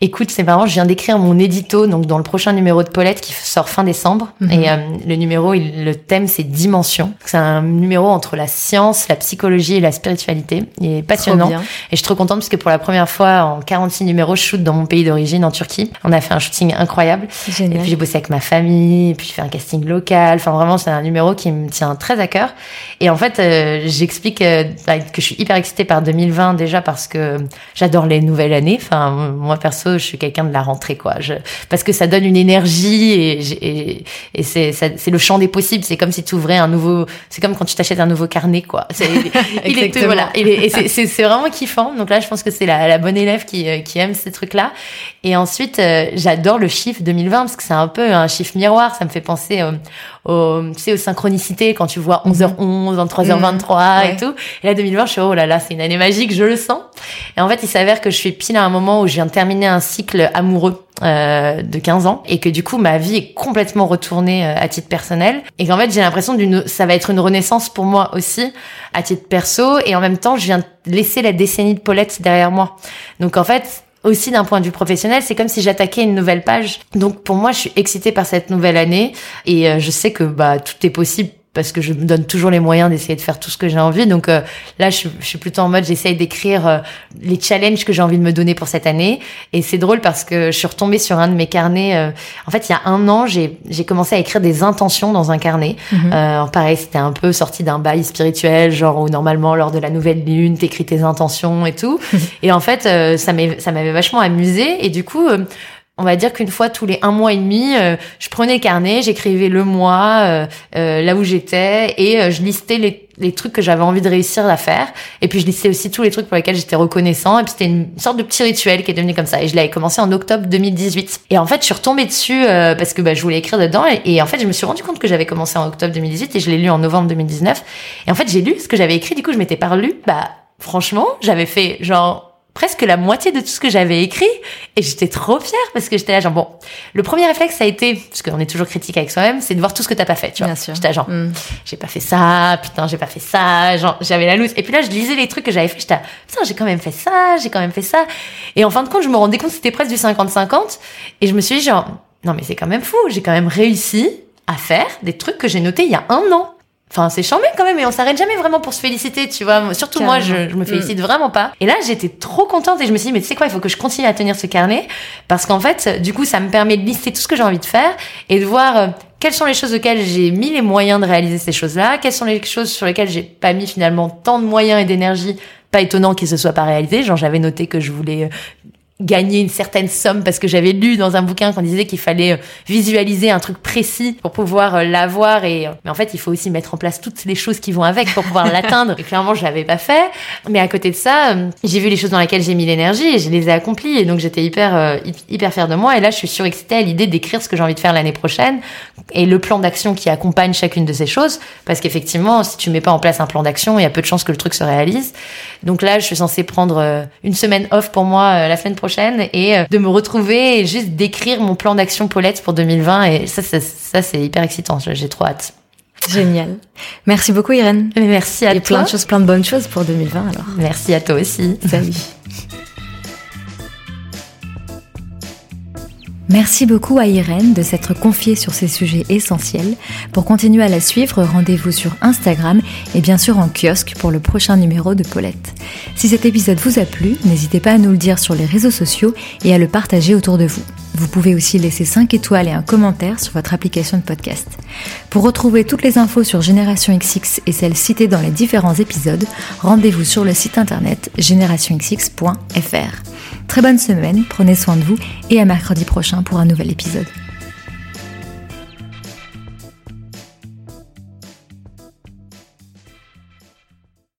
Écoute, c'est marrant, je viens d'écrire mon édito donc dans le prochain numéro de Paulette qui sort fin décembre mhm. et euh, le numéro le thème c'est dimension. C'est un numéro entre la science, la psychologie et la spiritualité. Il est passionnant et je suis trop contente parce que pour la première fois en 46 numéros, je shoot dans mon pays d'origine en Turquie. On a fait un shooting incroyable. Et puis j'ai bossé avec ma famille, et puis j'ai fait un casting local. Enfin vraiment, c'est un numéro qui me tient très à cœur. Et en fait, euh, j'explique euh, bah, que je suis hyper excitée par 2020 déjà parce que j'adore les nouvelles années. Enfin moi perso je suis quelqu'un de la rentrée, quoi. Je, parce que ça donne une énergie et, et, c'est, c'est le champ des possibles. C'est comme si tu ouvrais un nouveau, c'est comme quand tu t'achètes un nouveau carnet, quoi. C'est, il est, voilà. et c'est, c'est vraiment kiffant. Donc là, je pense que c'est la, la bonne élève qui, euh, qui aime ces trucs-là. Et ensuite, euh, j'adore le chiffre 2020 parce que c'est un peu un chiffre miroir. Ça me fait penser euh, aux, tu sais, aux synchronicités quand tu vois 11h11, 23h23 et tout. Et là, 2020, je suis, oh là là, c'est une année magique, je le sens. Et en fait, il s'avère que je suis pile à un moment où je viens de terminer un cycle amoureux euh, de 15 ans et que du coup ma vie est complètement retournée euh, à titre personnel. Et qu'en fait j'ai l'impression d'une ça va être une renaissance pour moi aussi à titre perso. Et en même temps je viens de laisser la décennie de Paulette derrière moi. Donc en fait aussi d'un point de vue professionnel, c'est comme si j'attaquais une nouvelle page. Donc pour moi, je suis excitée par cette nouvelle année et euh, je sais que bah tout est possible parce que je me donne toujours les moyens d'essayer de faire tout ce que j'ai envie. Donc euh, là, je, je, suis plutôt en mode, j'essaye d'écrire euh, les challenges que j'ai envie de me donner pour cette année. Et c'est drôle parce que je suis retombée sur un de mes carnets. Euh, en fait, il y a un an, j'ai commencé à écrire des intentions dans un carnet. Mhm. pareil, c'était un peu sorti d'un bail spirituel, genre où normalement, lors de la nouvelle lune, t'écris tes intentions et tout. et en fait, ça m'avait vachement amusé. Et du coup on va dire qu'une fois tous les un mois et demi, euh, je prenais le carnet, j'écrivais le mois, euh, euh, là où j'étais, et je listais les, les trucs que j'avais envie de réussir à faire. Et puis je listais aussi tous les trucs pour lesquels j'étais reconnaissant. Et puis c'était une sorte de petit rituel qui est devenu comme ça. Et je l'avais commencé en octobre 2018. Et en fait, je suis retombée dessus parce que bah, je voulais écrire dedans. Et, et, en fait, je me suis rendu compte que j'avais commencé en octobre 2018 et je l'ai lu en novembre 2019. Et en fait, j'ai lu ce que j'avais écrit. Du coup, je m'étais pas relu. Bah, franchement, j'avais fait genre presque la moitié de tout ce que j'avais écrit et j'étais trop fière parce que j'étais là genre bon le premier réflexe ça a été parce qu'on est toujours critique avec soi-même c'est de voir tout ce que t'as pas fait tu vois. J'étais genre mm. j'ai pas fait ça putain j'ai pas fait ça genre j'avais la loose. Et puis là je lisais les trucs que j'avais fait j'étais putain j'ai quand même fait ça j'ai quand même fait ça. Et en fin de compte je me rendais compte que c'était presque du 50-50 et je me suis dit genre non mais c'est quand même fou j'ai quand même réussi à faire des trucs que j'ai notés il y a un an Enfin, c'est chambé quand même, et on s'arrête jamais vraiment pour se féliciter, tu vois. Surtout moi, je, je, me félicite mm. vraiment pas. Et là, j'étais trop contente et je me suis dit, mais tu sais quoi, il faut que je continue à tenir ce carnet parce qu'en fait, du coup, ça me permet de lister tout ce que j'ai envie de faire et de voir euh, quelles sont les choses auxquelles j'ai mis les moyens de réaliser ces choses-là, quelles sont les choses sur lesquelles j'ai pas mis finalement tant de moyens et d'énergie. Pas étonnant qu'ils se soient pas réalisés. Genre, j'avais noté que je voulais euh, gagner une certaine somme parce que j'avais lu dans un bouquin qu'on disait qu'il fallait euh, visualiser un truc précis pour pouvoir euh, l'avoir et euh, mais en fait il faut aussi mettre en place toutes les choses qui vont avec pour pouvoir l'atteindre. Et clairement je l'avais pas fait. Mais à côté de ça j'ai vu les choses dans lesquelles j'ai mis l'énergie et je les ai accomplies. Et donc j'étais hyper hyper fière de moi. Et là je suis surexcitée à l'idée d'écrire ce que j'ai envie de faire l'année prochaine et le plan d'action qui accompagne chacune de ces choses. Parce qu'effectivement si tu mets pas en place un plan d'action il y a peu de chances que le truc se réalise. Donc là je suis censée prendre une semaine off pour moi la semaine prochaine et euh, de me retrouver et juste d'écrire mon plan d'action Paulette pour 2020. Et ça, ça, c'est hyper excitant. J'ai trop hâte. Génial. Merci beaucoup Irène. Merci à toi. Et plein de choses, plein de bonnes choses pour 2020 alors. Merci à toi aussi. Salut. Merci beaucoup à Irène de s'être confiée sur ces sujets essentiels. Pour continuer à la suivre, rendez-vous sur Instagram et bien sûr en kiosque pour le prochain numéro de Paulette. Si cet épisode vous a plu, n'hésitez pas à nous le dire sur les réseaux sociaux et à le partager autour de vous. Vous pouvez aussi laisser 5 étoiles et un commentaire sur votre application de podcast. Pour retrouver toutes les infos sur Génération XX et celles citées dans les différents épisodes, rendez-vous sur le site internet générationxx.fr. Très bonne semaine, prenez soin de vous et à mercredi prochain pour un nouvel épisode.